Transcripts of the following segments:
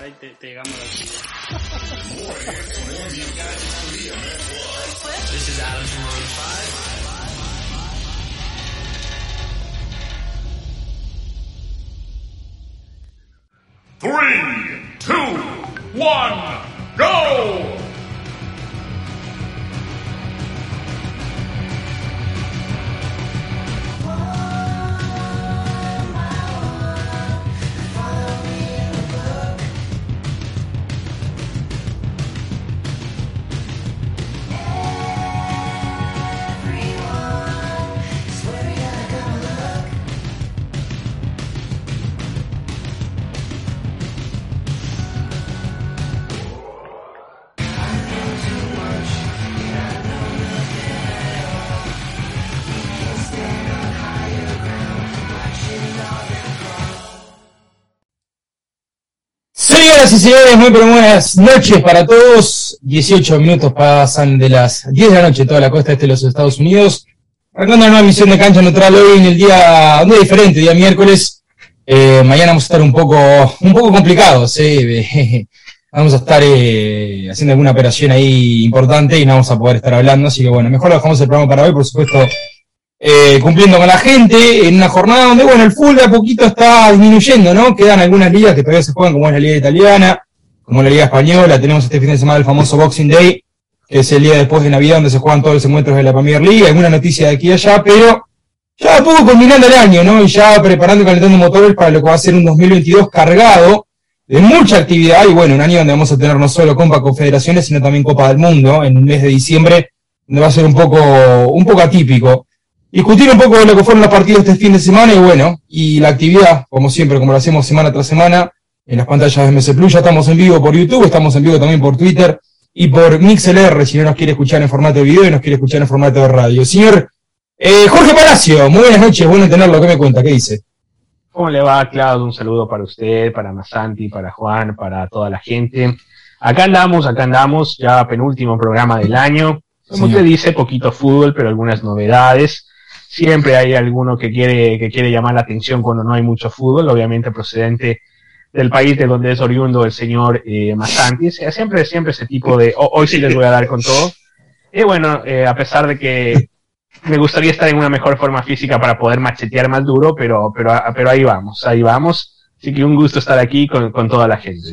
ojalá y te, te llegamos a la actividad. This is Alex from Maroon 5. Three, two, one, go! Señoras y señores, muy buenas noches para todos. 18 minutos pasan de las 10 de la noche toda la costa este de los Estados Unidos. Arrancando una nueva misión de cancha neutral hoy en el día, un día diferente, día miércoles. Eh, mañana vamos a estar un poco, un poco complicados, eh. Vamos a estar eh, haciendo alguna operación ahí importante y no vamos a poder estar hablando, así que bueno, mejor lo dejamos el programa para hoy, por supuesto, eh, cumpliendo con la gente en una jornada donde, bueno, el fútbol de a poquito está disminuyendo, ¿no? Quedan algunas ligas que todavía se juegan, como es la Liga Italiana, como la Liga Española, tenemos este fin de semana el famoso Boxing Day, que es el día después de Navidad donde se juegan todos los encuentros de la Premier League, alguna noticia de aquí y allá, pero ya a poco culminando el año, ¿no? Y ya preparando y calentando motores para lo que va a ser un 2022 cargado de mucha actividad y bueno, un año donde vamos a tener no solo Copa Confederaciones, sino también Copa del Mundo en el mes de diciembre, donde va a ser un poco, un poco atípico. Discutir un poco de lo que fueron los partidos este fin de semana y bueno, y la actividad, como siempre, como lo hacemos semana tras semana, en las pantallas de MS Plus, ya estamos en vivo por YouTube, estamos en vivo también por Twitter y por MixLR, si no nos quiere escuchar en formato de video y nos quiere escuchar en formato de radio. Señor eh, Jorge Palacio, muy buenas noches, bueno tenerlo, ¿qué me cuenta? ¿Qué dice? ¿Cómo le va, Claudio? Un saludo para usted, para Masanti, para Juan, para toda la gente. Acá andamos, acá andamos, ya penúltimo programa del año. Como usted dice, poquito fútbol, pero algunas novedades. Siempre hay alguno que quiere, que quiere llamar la atención cuando no hay mucho fútbol, obviamente procedente del país de donde es oriundo el señor eh, Masanti. Siempre, siempre ese tipo de, ho- hoy sí les voy a dar con todo. Y bueno, eh, a pesar de que me gustaría estar en una mejor forma física para poder machetear más duro, pero, pero, pero ahí vamos, ahí vamos. Así que un gusto estar aquí con, con toda la gente.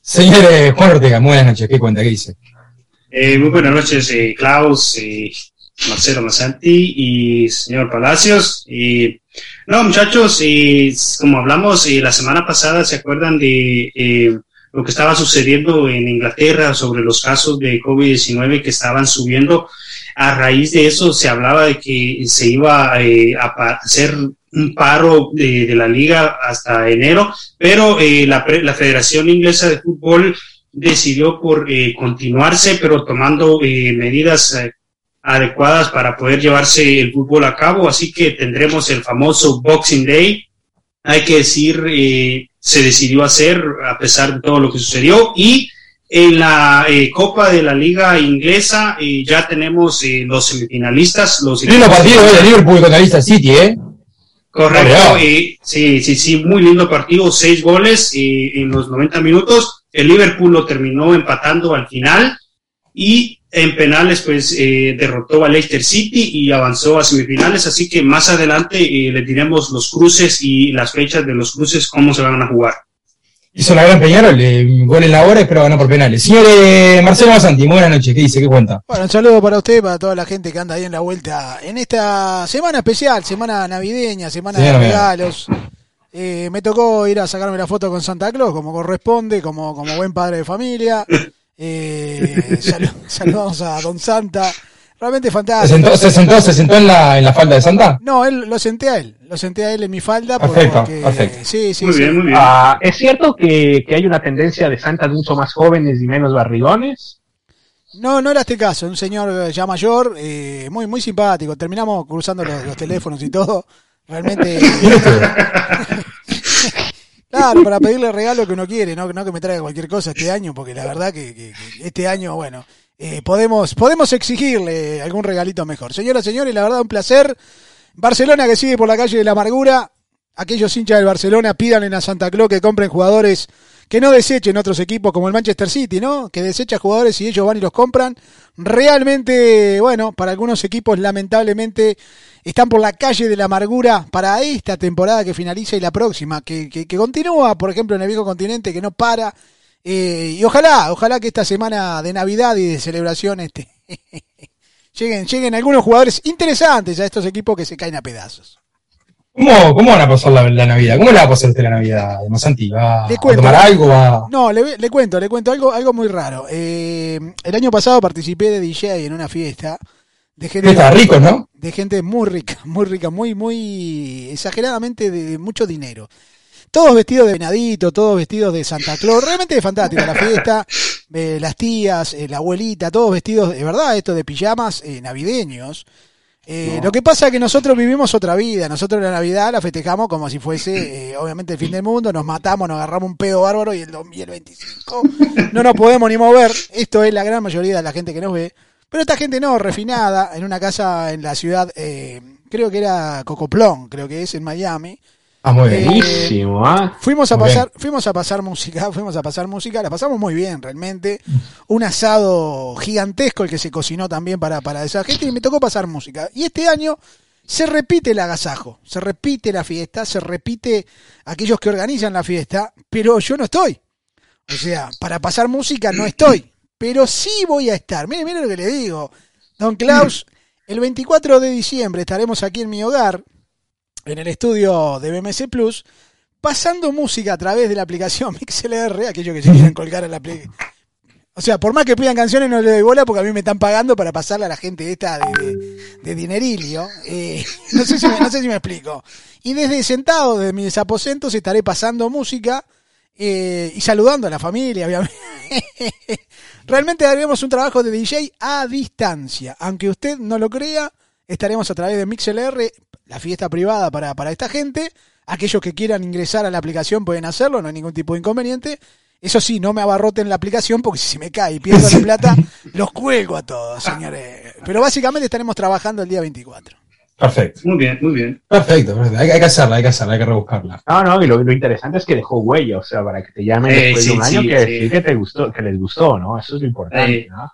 Señor Juan Ortega, muy buenas noches, ¿qué cuenta? ¿Qué dice? Eh, muy buenas noches, eh, Klaus, eh, Marcelo Masanti y señor Palacios. Y, no, muchachos, eh, como hablamos eh, la semana pasada, ¿se acuerdan de eh, lo que estaba sucediendo en Inglaterra sobre los casos de COVID-19 que estaban subiendo? A raíz de eso se hablaba de que se iba eh, a hacer un paro de, la liga hasta enero, pero eh, la, la Federación Inglesa de Fútbol decidió por eh, continuarse, pero tomando eh, medidas eh, adecuadas para poder llevarse el fútbol a cabo. Así que tendremos el famoso Boxing Day. Hay que decir, eh, se decidió hacer a pesar de todo lo que sucedió. Y en la eh, Copa de la Liga Inglesa eh, ya tenemos los semifinalistas. Los Lindo partido de Liverpool contra Leicester City, ¿eh? Correcto, sí, sí, sí, muy lindo partido, seis goles en los 90 minutos. El Liverpool lo terminó empatando al final y en penales pues eh, derrotó a Leicester City y avanzó a semifinales, así que más adelante eh, les diremos los cruces y las fechas de los cruces, cómo se van a jugar. Hizo la gran Peñarol, eh, gol en la hora, pero ganó por penales. Señor eh, Marcelo Masanti, muy buenas noches, ¿qué dice? ¿Qué cuenta? Bueno, un saludo para usted, para toda la gente que anda ahí en la vuelta en esta semana especial, semana navideña, semana Sí, de regalos. Eh, me tocó ir a sacarme la foto con Santa Claus, como corresponde, como, como buen padre de familia. Eh, salu- saludamos a Don Santa. Realmente ¿Se fantástico. sentó, se sentó, se sentó en, la, en la falda de Santa? No, él lo senté a él. Lo senté a él en mi falda. Perfecto, porque, perfecto. Sí, sí, Muy sí. bien, muy bien. Ah, ¿Es cierto que, que hay una tendencia de santas mucho más jóvenes y menos barrigones? No, no era este caso, un señor eh, ya mayor, eh, muy muy simpático. Terminamos cruzando los, los teléfonos y todo. Realmente. claro, para pedirle regalo que uno quiere, no, no que me traiga cualquier cosa este año, porque la verdad que, este año, bueno, eh, podemos, podemos exigirle algún regalito mejor. Señoras, señores, la verdad un placer. Barcelona que sigue por la calle de la amargura. Aquellos hinchas del Barcelona pídanle a Santa Claus que compren jugadores que no desechen otros equipos como el Manchester City, ¿no? Que desecha jugadores y ellos van y los compran. Realmente, bueno, para algunos equipos lamentablemente están por la calle de la amargura para esta temporada que finaliza y la próxima, que, que, que continúa, por ejemplo, en el viejo continente, que no para. Eh, y ojalá, ojalá que esta semana de Navidad y de celebración este, lleguen, lleguen algunos jugadores interesantes a estos equipos que se caen a pedazos. ¿Cómo, ¿Cómo van a pasar la, la Navidad? ¿Cómo la va a pasar usted la Navidad, Masanti? ¿Va Le a cuento. tomar algo? ¿Va... No, le, le cuento, le cuento algo, algo muy raro. Eh, el año pasado participé de DJ en una fiesta de gente, Está rico, ¿no? de gente muy rica, muy rica, muy, muy exageradamente de, de mucho dinero. Todos vestidos de venadito, todos vestidos de Santa Claus, realmente fantástica la fiesta, eh, las tías, eh, la abuelita, todos vestidos, de verdad, esto de pijamas eh, navideños. Eh, Lo que pasa es que nosotros vivimos otra vida, nosotros la Navidad la festejamos como si fuese, obviamente, el fin del mundo, nos matamos, nos agarramos un pedo bárbaro y el 2025 no nos podemos ni mover. Esto es la gran mayoría de la gente que nos ve. Pero esta gente no, refinada, en una casa en la ciudad, eh, creo que era Cocoplón, creo que es en Miami. Ah, muy. Eh, Buenísimo, ¿ah? Fuimos a Muy pasar, fuimos a pasar música, fuimos a pasar música, la pasamos muy bien realmente. Un asado gigantesco el que se cocinó también para, para esa gente y me tocó pasar música. Y este año se repite el agasajo, se repite la fiesta, se repite aquellos que organizan la fiesta, pero yo no estoy. O sea, para pasar música no estoy, pero sí voy a estar. Mire, mire lo que le digo. Don Klaus, el 24 de diciembre estaremos aquí en mi hogar, en el estudio de BMC Plus, pasando música a través de la aplicación MixLR, aquellos que se quieren colgar a la. O sea, por más que pidan canciones no le doy bola porque a mí me están pagando para pasarle a la gente esta de, de, de dinerilio. Eh, no, sé si me, no sé si me explico. Y desde sentado, desde mis aposentos, estaré pasando música eh, y saludando a la familia, obviamente. Realmente haremos un trabajo de DJ a distancia. Aunque usted no lo crea, estaremos a través de MixLR, la fiesta privada para, para esta gente. Aquellos que quieran ingresar a la aplicación pueden hacerlo, no hay ningún tipo de inconveniente. Eso sí, no me abarroten la aplicación porque si se me cae y pierdo la plata, los cuelgo a todos, señores. Pero básicamente estaremos trabajando el día 24. Perfecto. Muy bien, muy bien. Perfecto, perfecto. Hay, hay que hacerla, hay que hacerla, hay que rebuscarla. No, no, y lo, lo interesante es que dejó huella, o sea, para que te llamen Eh, después sí, de un año, sí, que sí. decir que te gustó, que les gustó, ¿no? Eso es lo importante, Eh. ¿no?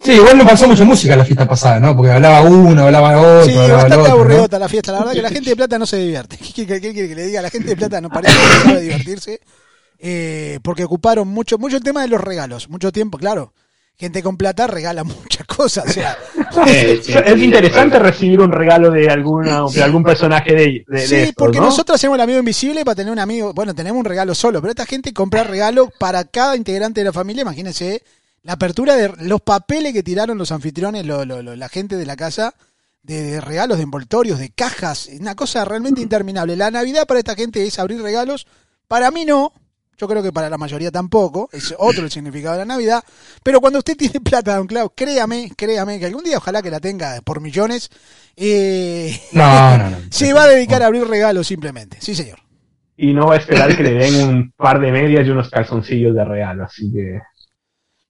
Sí, igual no pasó mucha música la fiesta pasada, ¿no? Porque hablaba uno, hablaba otro, Sí, hablaba bastante otro. ¿no? aburridota la fiesta. La verdad que la gente de plata no se divierte. ¿Qué, qué- qué quiere que le diga? La gente de plata no parece que sabe divertirse. eh, porque ocuparon mucho, mucho el tema de los regalos. Mucho tiempo, claro. Gente con plata regala muchas cosas. O sea, Eh, sí, es sí, interesante de recibir un regalo de alguna, de algún personaje de, de, de sí, estos, porque ¿no? nosotros hacemos el amigo invisible para tener un amigo. Bueno, tenemos un regalo solo, pero esta gente compra regalo para cada integrante de la familia. Imagínense la apertura de los papeles que tiraron los anfitriones, lo- lo- lo- la gente de la casa, de, de regalos, de envoltorios, de cajas. Una cosa realmente interminable. La Navidad para esta gente es abrir regalos. Para mí no. Yo creo que para la mayoría tampoco. Es otro el significado de la Navidad. Pero cuando usted tiene plata, don Clau, créame, créame, que algún día ojalá que la tenga por millones. eh, No, no, no. se va a dedicar a abrir regalos simplemente. Sí, señor. Y no va a esperar que le den un par de medias y unos calzoncillos de regalo, así que...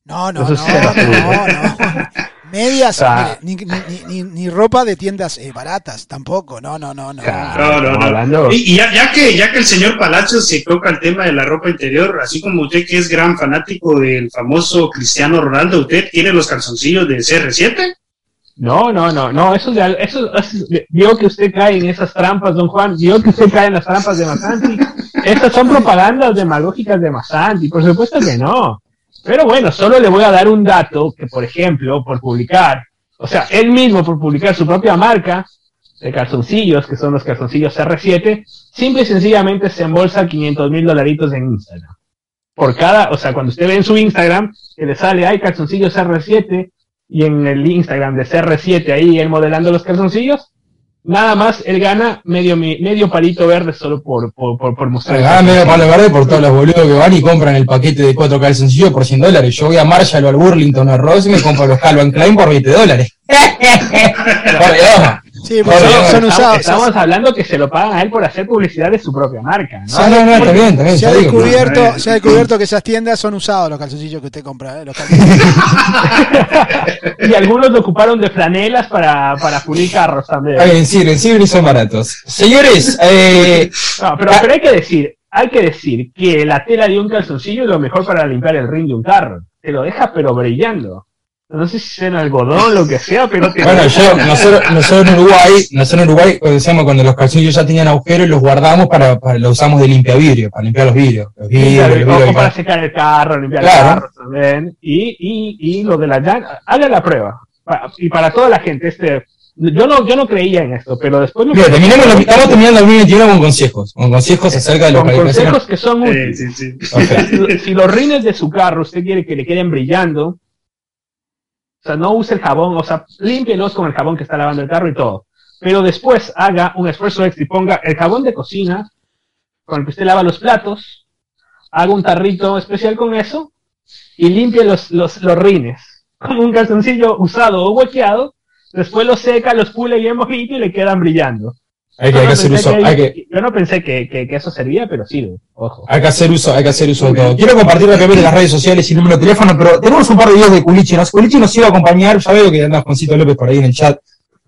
No, no, no, no, no. Medias, Ah. mire, ni, ni, ni, ni ropa de tiendas eh, baratas, tampoco. No, no, no, no. Claro, No, no, no. Y, y ya, ya que, ya que el señor Palacios se toca el tema de la ropa interior, así como usted que es gran fanático del famoso Cristiano Ronaldo, ¿usted tiene los calzoncillos de CR7? No, no, no, no, eso, de, eso, eso- vio que usted cae en esas trampas, don Juan, vio que usted cae en las trampas de Masanti. Estas son propagandas demagógicas de Masanti, por supuesto que no. Pero bueno, solo le voy a dar un dato que, por ejemplo, por publicar, o sea, él mismo por publicar su propia marca de calzoncillos, que son los calzoncillos R7, simple y sencillamente se embolsa 500 mil dolaritos en Instagram. Por cada, o sea, cuando usted ve en su Instagram que le sale, hay calzoncillos R7, y en el Instagram de CR7 ahí él modelando los calzoncillos, nada más él gana medio mi- medio palito verde solo por, por, por, por mostrar. Ah, medio palo verde por todos los boludos que van y compran el paquete de cuatro calzoncillos por 100 dólares. Yo voy a Marshall o al Burlington o a Ross y me compro los Calvin Klein por 20 dólares. Por Dios. Sí, Por son, estamos, usados. estamos hablando que se lo pagan a él por hacer publicidad de su propia marca, ¿no? Ah, no, no, está bien, está bien. Se ha, descubierto, se ha descubierto que esas tiendas son usados los calzoncillos que usted compra. ¿eh? Los y algunos lo ocuparon de franelas para, para pulir carros también. Bien, sirven, sirven y son baratos. Señores, eh, No, pero, pero hay que decir, hay que decir que la tela de un calzoncillo es lo mejor para limpiar el ring de un carro. Te lo deja pero brillando. No sé si sea en algodón, lo que sea, pero Bueno, yo, nosotros, nosotros en Uruguay, nosotros en Uruguay, cuando decíamos cuando los calzoncillos ya tenían agujeros, los guardamos para, para los usamos de limpia vidrio, para limpiar los vidrios. Los vidrios, los vidrios, o y para secar el carro, limpiar Claro. el carro también. Y, y, y lo de la llanta, haga la prueba. Y para toda la gente, este, yo no, yo no creía en esto, pero después lo Mira, terminamos, lo- estamos terminando el 2021 con consejos, con consejos acerca de los con consejos que son Eh, útiles. sí, sí. Perfecto. si, si los rines de su carro usted quiere que le queden brillando, o sea, no use el jabón, o sea, límpielos con el jabón que está lavando el carro y todo. Pero después haga un esfuerzo extra y ponga el jabón de cocina con el que usted lava los platos, haga un tarrito especial con eso y limpie los, los, los rines con un calzoncillo usado o huequeado. Después los seca, los pule bien bonito y le quedan brillando. Hay que, hay no que hacer uso, que- hay que, Yo no pensé que, que, que eso servía, pero sirve. Ojo. hay que hacer uso, hay que hacer uso de todo. Quiero compartir rápidamente las redes sociales y número de teléfono, pero tenemos un par de videos de Culichi. Nos, Culichi nos iba a acompañar, ya veo que anda Juancito López por ahí en el chat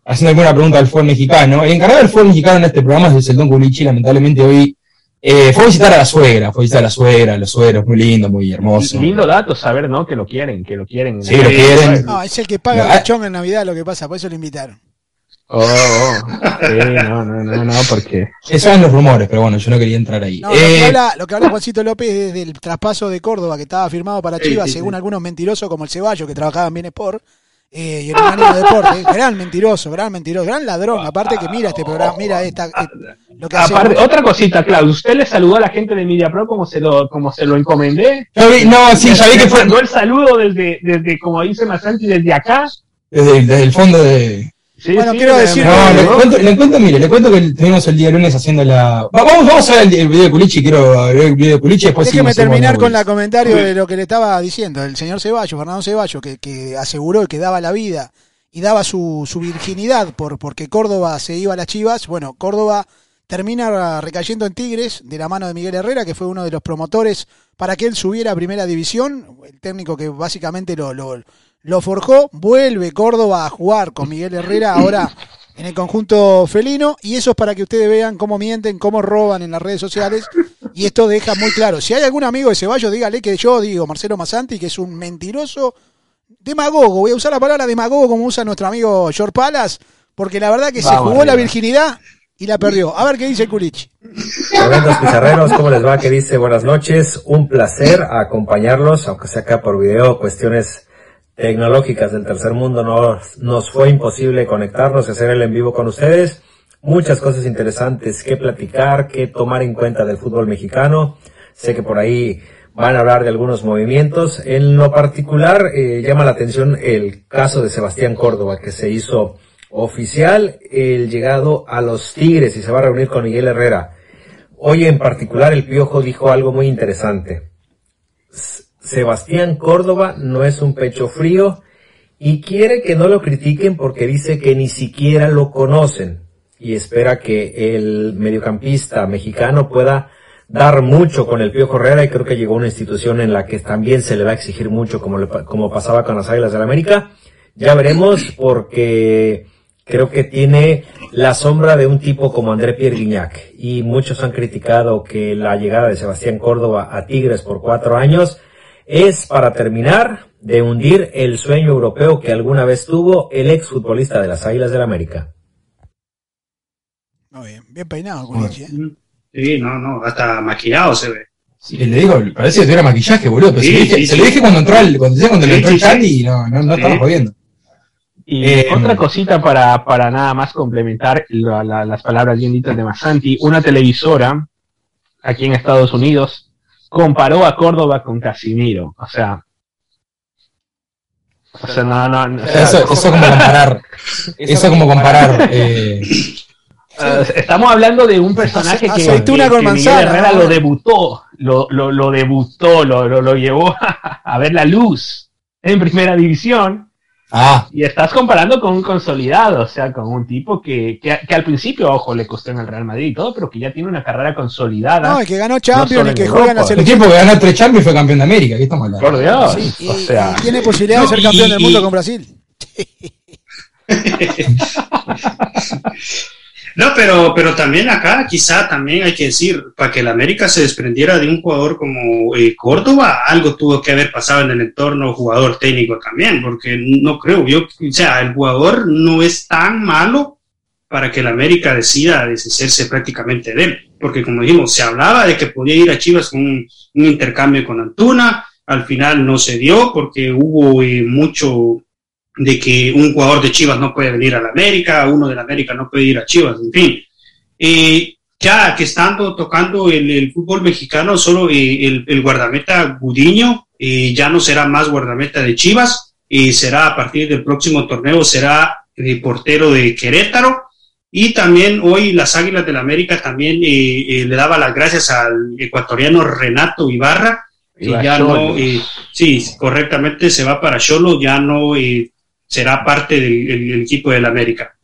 haciendo alguna pregunta al fútbol mexicano. El encargado del fútbol mexicano en este programa es el Don Culichi, lamentablemente hoy eh, fue a visitar a la suegra, fue a visitar a la suegra, a los suegros, muy lindo, muy hermoso. Lindo dato saber, ¿no? Que lo quieren, que lo quieren. Sí, lo quieren. No, es el que paga Ah. el lechón en Navidad lo que pasa, por eso lo invitaron. Oh, oh. Sí, no, no, no, no, porque. Esos eran los rumores, pero bueno, yo no quería entrar ahí. No, lo, que Eh, habla, lo que habla Juancito López es del traspaso de Córdoba que estaba firmado para Chivas, sí, según sí. algunos mentirosos como el Ceballo que trabajaba en Bien Sport eh, y en Organismo de Deporte. Gran mentiroso, gran mentiroso, gran ladrón. Aparte que mira este programa, mira esta, eh, lo que Aparte, hacemos. otra cosita, Claudio, ¿usted le saludó a la gente de Media Pro como se lo, como se lo encomendé? no, sí, vi que Le fue mandó el saludo desde, desde, como dice Masanti, desde acá. desde, el- desde el fondo de, Sí, Bueno, sí, quiero decir- No, le cuento, le cuento, mire, le cuento que estuvimos el día lunes haciendo la. Va- Vamos, vamos a ver el, el video de Culichi, quiero ver el video de Culichi después Déjeme terminar con de la comentario de lo que le estaba diciendo el señor Ceballos, Fernando Ceballos, que, que aseguró que daba la vida y daba su, su virginidad por porque Córdoba se iba a las Chivas. Bueno, Córdoba termina recayendo en Tigres de la mano de Miguel Herrera, que fue uno de los promotores para que él subiera a primera división, el técnico que básicamente lo, lo, lo forjó. Vuelve Córdoba a jugar con Miguel Herrera ahora en el conjunto felino y eso es para que ustedes vean cómo mienten, cómo roban en las redes sociales y esto deja muy claro. Si hay algún amigo de Ceballos, dígale que yo digo Marcelo Masanti que es un mentiroso demagogo. Voy a usar la palabra demagogo como usa nuestro amigo George Palas, porque la verdad que se jugó la virginidad y la perdió. A ver qué dice Culich. Tremendos pizarreros, ¿cómo les va? Que dice buenas noches, un placer acompañarlos, aunque sea acá por video, cuestiones tecnológicas del tercer mundo nos, nos fue imposible conectarnos y hacer el en vivo con ustedes. Muchas cosas interesantes que platicar, que tomar en cuenta del fútbol mexicano. Sé que por ahí van a hablar de algunos movimientos. En lo particular, eh, llama la atención el caso de Sebastián Córdoba, que se hizo oficial el llegado a los Tigres y se va a reunir con Miguel Herrera. Hoy en particular el Piojo dijo algo muy interesante. Sebastián Córdoba no es un pecho frío y quiere que no lo critiquen porque dice que ni siquiera lo conocen y espera que el mediocampista mexicano pueda dar mucho con el Piojo Herrera y creo que llegó a una institución en la que también se le va a exigir mucho como, le como pasaba con las Águilas del la América. Ya veremos porque creo que tiene la sombra de un tipo como André Pierre Guignac y muchos han criticado que la llegada de Sebastián Córdoba a Tigres por cuatro años es para terminar de hundir el sueño europeo que alguna vez tuvo el exfutbolista de las Águilas del la América. Muy bien, bien peinado Culich. ¿eh? Sí, no, no, hasta maquillado se ve. Sí, le digo, parece que tuviera maquillaje, boludo. Pero Sí, se, lo dije, sí, se sí. lo dije cuando entró el, cuando, cuando le Sí, entró el sí, chat sí. y no, no, no Sí. estaba jodiendo. Y Eh, otra cosita para, para nada más complementar la- la- las palabras bien dichas de Masanti, una televisora aquí en Estados Unidos comparó a Córdoba con Casimiro. O sea, o sea, no, no, no, o sea, Eso, eso como comparar, eso como comparar, eh, eh, estamos hablando de un personaje que, Aceituna que- con que manzana, Miguel Herrera lo debutó, lo, lo, lo debutó, lo, lo, lo llevó a, a ver la luz en primera división. Ah, Y estás comparando con un consolidado, o sea, con un tipo que, que, que al principio, ojo, le costó en el Real Madrid y todo, pero que ya tiene una carrera consolidada. No, el que ganó Champions y que Europa. juega en la un selección. tipo que ganó tres Champions y fue campeón de América, ¿qué estamos hablando? Por Dios. Sí, y, o sea, y tiene posibilidad de ser campeón y- del mundo y- con Brasil. No, pero, pero también acá quizá también hay que decir, para que el América se desprendiera de un jugador como eh, Córdoba, algo tuvo que haber pasado en el entorno jugador técnico también, porque no creo, yo, o sea, el jugador no es tan malo para que el América decida deshacerse prácticamente de él, porque como dijimos, se hablaba de que podía ir a Chivas con un, un intercambio con Antuna, al final no se dio porque hubo eh, mucho de que un jugador de Chivas no puede venir a la América, uno de la América no puede ir a Chivas, en fin. Eh, ya que estando tocando el, el fútbol mexicano, solo eh, el, el, guardameta Gudiño eh, ya no será más guardameta de Chivas, y será a partir del próximo torneo, será eh, portero de Querétaro. Y también hoy las Águilas del la América también le daba las gracias al ecuatoriano Renato Ibarra, que ya no, sí, correctamente se va para Cholo, ya no será parte del, del equipo del América.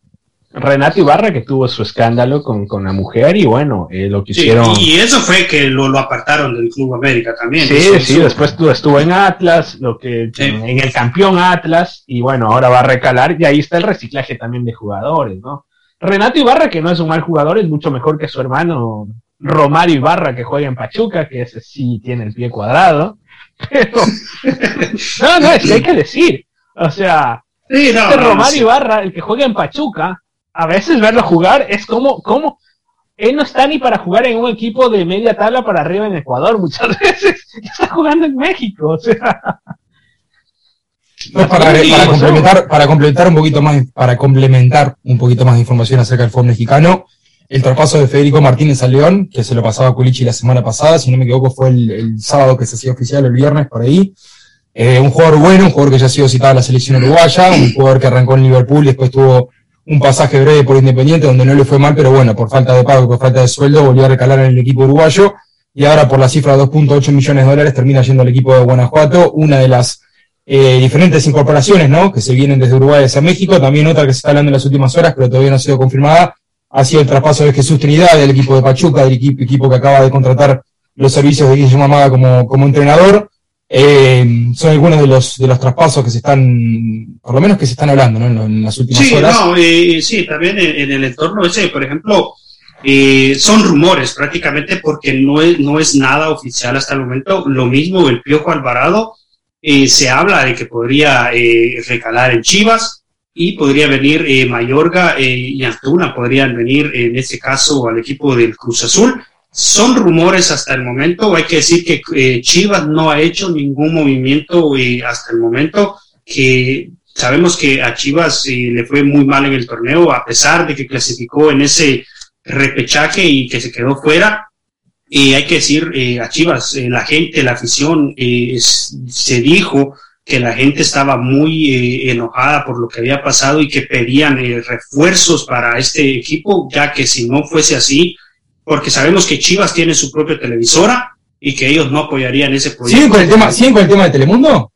Renato Ibarra que tuvo su escándalo con, con la mujer y bueno, eh, lo que hicieron... Sí, y eso fue que lo, lo, apartaron del Club América también. Sí, eso, sí, eso... después estuvo, en Atlas, lo que sí. en, el campeón Atlas y bueno, ahora va a recalar y ahí está el reciclaje también de jugadores, ¿no? Renato Ibarra, que no es un mal jugador, es mucho mejor que su hermano Romario Ibarra, que juega en Pachuca, que ese sí tiene el pie cuadrado. Pero... no, no, es que hay que decir. O sea, Sí, no, este no, sí. Ibarra, el que juega en Pachuca, a veces verlo jugar es como, como, él no está ni para jugar en un equipo de media tabla para arriba en Ecuador, muchas veces está jugando en México, o sea. No, para, para, complementar, para complementar un poquito más, para complementar un poquito más de información acerca del fútbol mexicano, el traspaso de Federico Martínez a León, que se lo pasaba a Culichi la semana pasada, si no me equivoco fue el, el sábado que se hacía oficial, el viernes por ahí. Eh, un jugador bueno, un jugador que ya ha sido citado a la selección uruguaya, un jugador que arrancó en Liverpool, después tuvo un pasaje breve por Independiente, donde no le fue mal, pero bueno, por falta de pago, por falta de sueldo, volvió a recalar en el equipo uruguayo, y ahora por la cifra de 2.8 millones de dólares termina yendo al equipo de Guanajuato, una de las eh, diferentes incorporaciones, ¿no? Que se vienen desde Uruguay hacia México, también otra que se está hablando en las últimas horas, pero todavía no ha sido confirmada, ha sido el traspaso de Jesús Trinidad, del equipo de Pachuca, del equipo, equipo que acaba de contratar los servicios de Guillermo Amada como, como entrenador, eh, son algunos de los de los traspasos que se están, por lo menos que se están hablando, ¿no? En, en las últimas sí, horas. No, eh, sí, también en, en, el entorno ese, por ejemplo, eh, son rumores prácticamente porque no es, no es nada oficial hasta el momento. Lo mismo el Piojo Alvarado, eh, se habla de que podría eh, recalar en Chivas y podría venir eh, Mayorga y Antuna, podrían venir en este caso al equipo del Cruz Azul son rumores hasta el momento. Hay que decir que eh, Chivas no ha hecho ningún movimiento eh, hasta el momento. Que sabemos que a Chivas eh, le fue muy mal en el torneo, a pesar de que clasificó en ese repechaje y que se quedó fuera. Y hay que decir eh, a Chivas, eh, la gente, la afición, se dijo que la gente estaba muy enojada por lo que había pasado y que pedían refuerzos para este equipo, ya que si no fuese así, porque sabemos que Chivas tiene su propia televisora y que ellos no apoyarían ese proyecto. ¿Siguen con el tema, ¿siguen con el tema de Telemundo?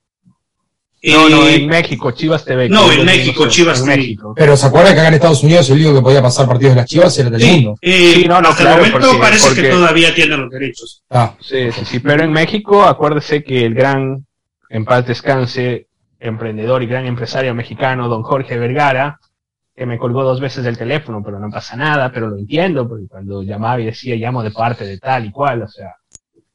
No, no, en México, Chivas TV. No, en México, Chivas TV. México. Pero ¿se acuerda que acá en Estados Unidos el único que podía pasar partidos de las Chivas era Telemundo? Sí, eh, sí no, no, hasta claro, el momento porque, parece porque... que todavía tienen los derechos. Ah. Sí, sí, sí, pero en México, acuérdese que el gran, en paz descanse, emprendedor y gran empresario mexicano, don Jorge Vergara, que me colgó dos veces del teléfono, pero no pasa nada, pero lo entiendo, porque cuando llamaba y decía llamo de parte de tal y cual, o sea,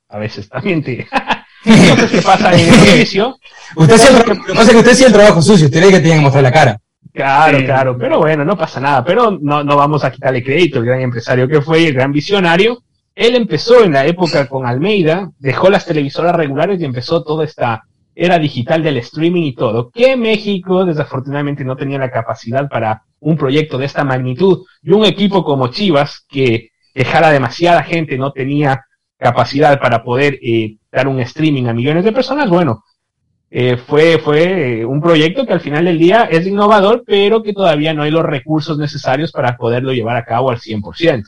a veces también te... Entonces, ¿qué pasa en el servicio? Usted sí, lo que pasa es que usted sí el trabajo sucio, usted cree que tiene que mostrar la cara. Claro, sí. claro, pero bueno, no pasa nada, pero no, no vamos a quitarle crédito, el gran empresario que fue, el gran visionario, él empezó en la época con Almeida, dejó las televisoras regulares y empezó toda esta era digital del streaming y todo, que México desafortunadamente no tenía la capacidad para un proyecto de esta magnitud y un equipo como Chivas que dejara demasiada gente no tenía capacidad para poder eh, dar un streaming a millones de personas, bueno, eh, fue, fue eh, un proyecto que al final del día es innovador, pero que todavía no hay los recursos necesarios para poderlo llevar a cabo al 100%.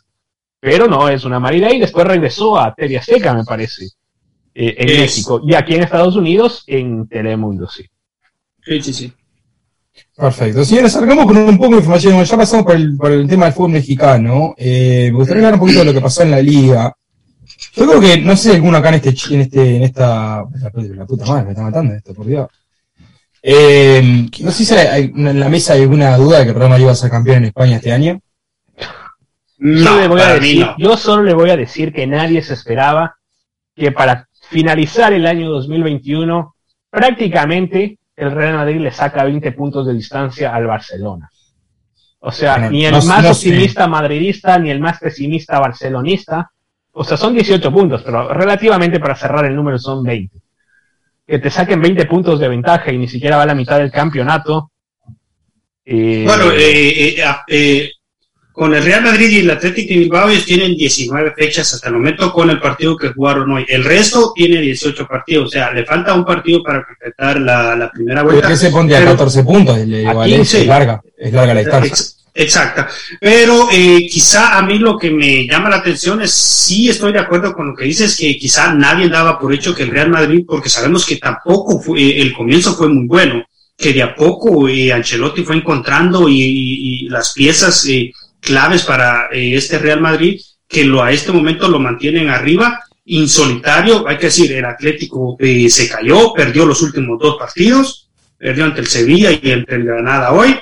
Pero no, es una mala idea y después regresó a TV Azteca, me parece, eh, en es... México. Y aquí en Estados Unidos, en Telemundo, sí. Sí, sí, sí. Perfecto. Señores, arrancamos con un poco de información. Ya pasamos por el, por el tema del fútbol mexicano. Eh, me gustaría hablar un poquito de lo que pasó en la liga. Yo creo que, no sé si alguno acá en este, en este, en esta, la, la puta madre, me está matando esto, por Dios. Eh, no sé si hay, en la mesa hay alguna duda de que Real Madrid va a ser campeón en España este año. Yo, le voy a decir, no. yo solo le voy a decir que nadie se esperaba que para finalizar el año 2021 prácticamente el Real Madrid le saca 20 puntos de distancia al Barcelona. O sea, Bueno, ni el no- más no sé. optimista madridista ni el más pesimista barcelonista. O sea, son 18 puntos, pero relativamente para cerrar el número son 20. Que te saquen 20 puntos de ventaja y ni siquiera va a la mitad del campeonato. eh, Bueno, eh, eh, ah, eh, con el Real Madrid y el Atlético de Bilbao ellos tienen 19 fechas hasta el momento con el partido que jugaron hoy. El resto tiene 18 partidos, o sea, le falta un partido para completar la, la primera vuelta. ¿Por qué se pondría a Pero- 14 puntos? El A Valencia 15. es larga, es larga la distancia. Ex- Exacta. Pero eh, quizá a mí lo que me llama la atención es, sí estoy de acuerdo con lo que dices, que quizá nadie daba por hecho que el Real Madrid, porque sabemos que tampoco fue, eh, el comienzo fue muy bueno, que de a poco eh, Ancelotti fue encontrando y, y- y las piezas eh, claves para eh, este Real Madrid, que lo a este momento lo mantienen arriba, insolitario, hay que decir, el Atlético eh, se cayó, perdió los últimos dos partidos, perdió ante el Sevilla y ante el Granada hoy,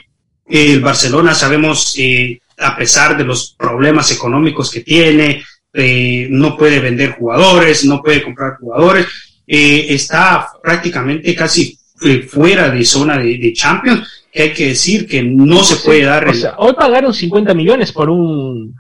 el Barcelona sabemos, eh, a pesar de los problemas económicos que tiene, no puede vender jugadores, no puede comprar jugadores, está prácticamente casi fuera de zona de Champions, que hay que decir que no se puede dar o sea, hoy pagaron 50 millones por un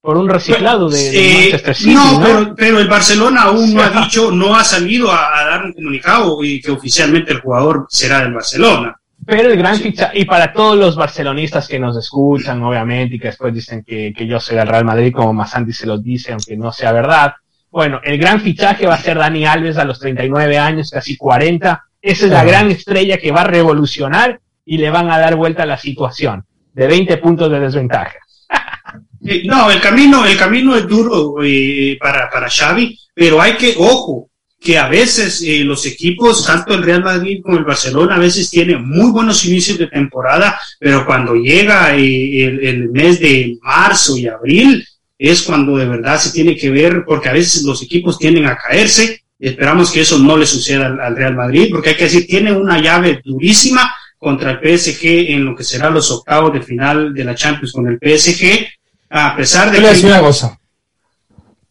por un reciclado de, de Eh, Manchester City, no, ¿no? Pero, pero el Barcelona aún no ha dicho, no ha salido a, a dar un comunicado y que oficialmente el jugador será del Barcelona. Pero el gran fichaje, y para todos los barcelonistas que nos escuchan, obviamente, y que después dicen que, que yo soy del Real Madrid, como Masanti se los dice, aunque no sea verdad. Bueno, el gran fichaje va a ser Dani Alves a los 39 años, casi 40. Esa es la gran estrella que va a revolucionar y le van a dar vuelta a la situación de 20 puntos de desventaja. No, el camino, el camino es duro eh, para, para Xavi, pero hay que, ojo, que a veces eh, los equipos, tanto el Real Madrid como el Barcelona, a veces tienen muy buenos inicios de temporada, pero cuando llega eh, el, mes de marzo y abril, es cuando de verdad se tiene que ver, porque a veces los equipos tienden a caerse, esperamos que eso no le suceda al, al Real Madrid, porque hay que decir, tiene una llave durísima contra el PSG en lo que será los octavos de final de la Champions con el PSG, a pesar de Yo le voy a decir que... una cosa.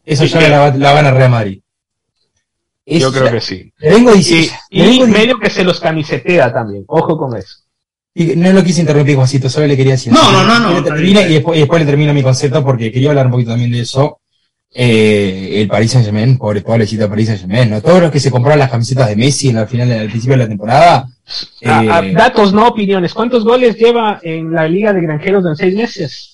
Esa Sí, llave la, va- la gana Real Madrid. Yo creo que sí. Le vengo Y, diciendo. y le vengo di- medio que se los camisetea también. Ojo con eso. y no lo quise interrumpir, Juancito, solo le quería decir. No, no, no, no, bien. y, después, y después le termino mi concepto porque quería hablar un poquito también de eso. Eh, el Paris Saint Germain, pobre, pobrecito Paris Saint Germain, ¿no? Todos los que se compraron las camisetas de Messi en la final, al principio de la temporada. Ah, ah, eh, datos, no opiniones. ¿Cuántos goles lleva en la Liga de Granjeros en seis meses?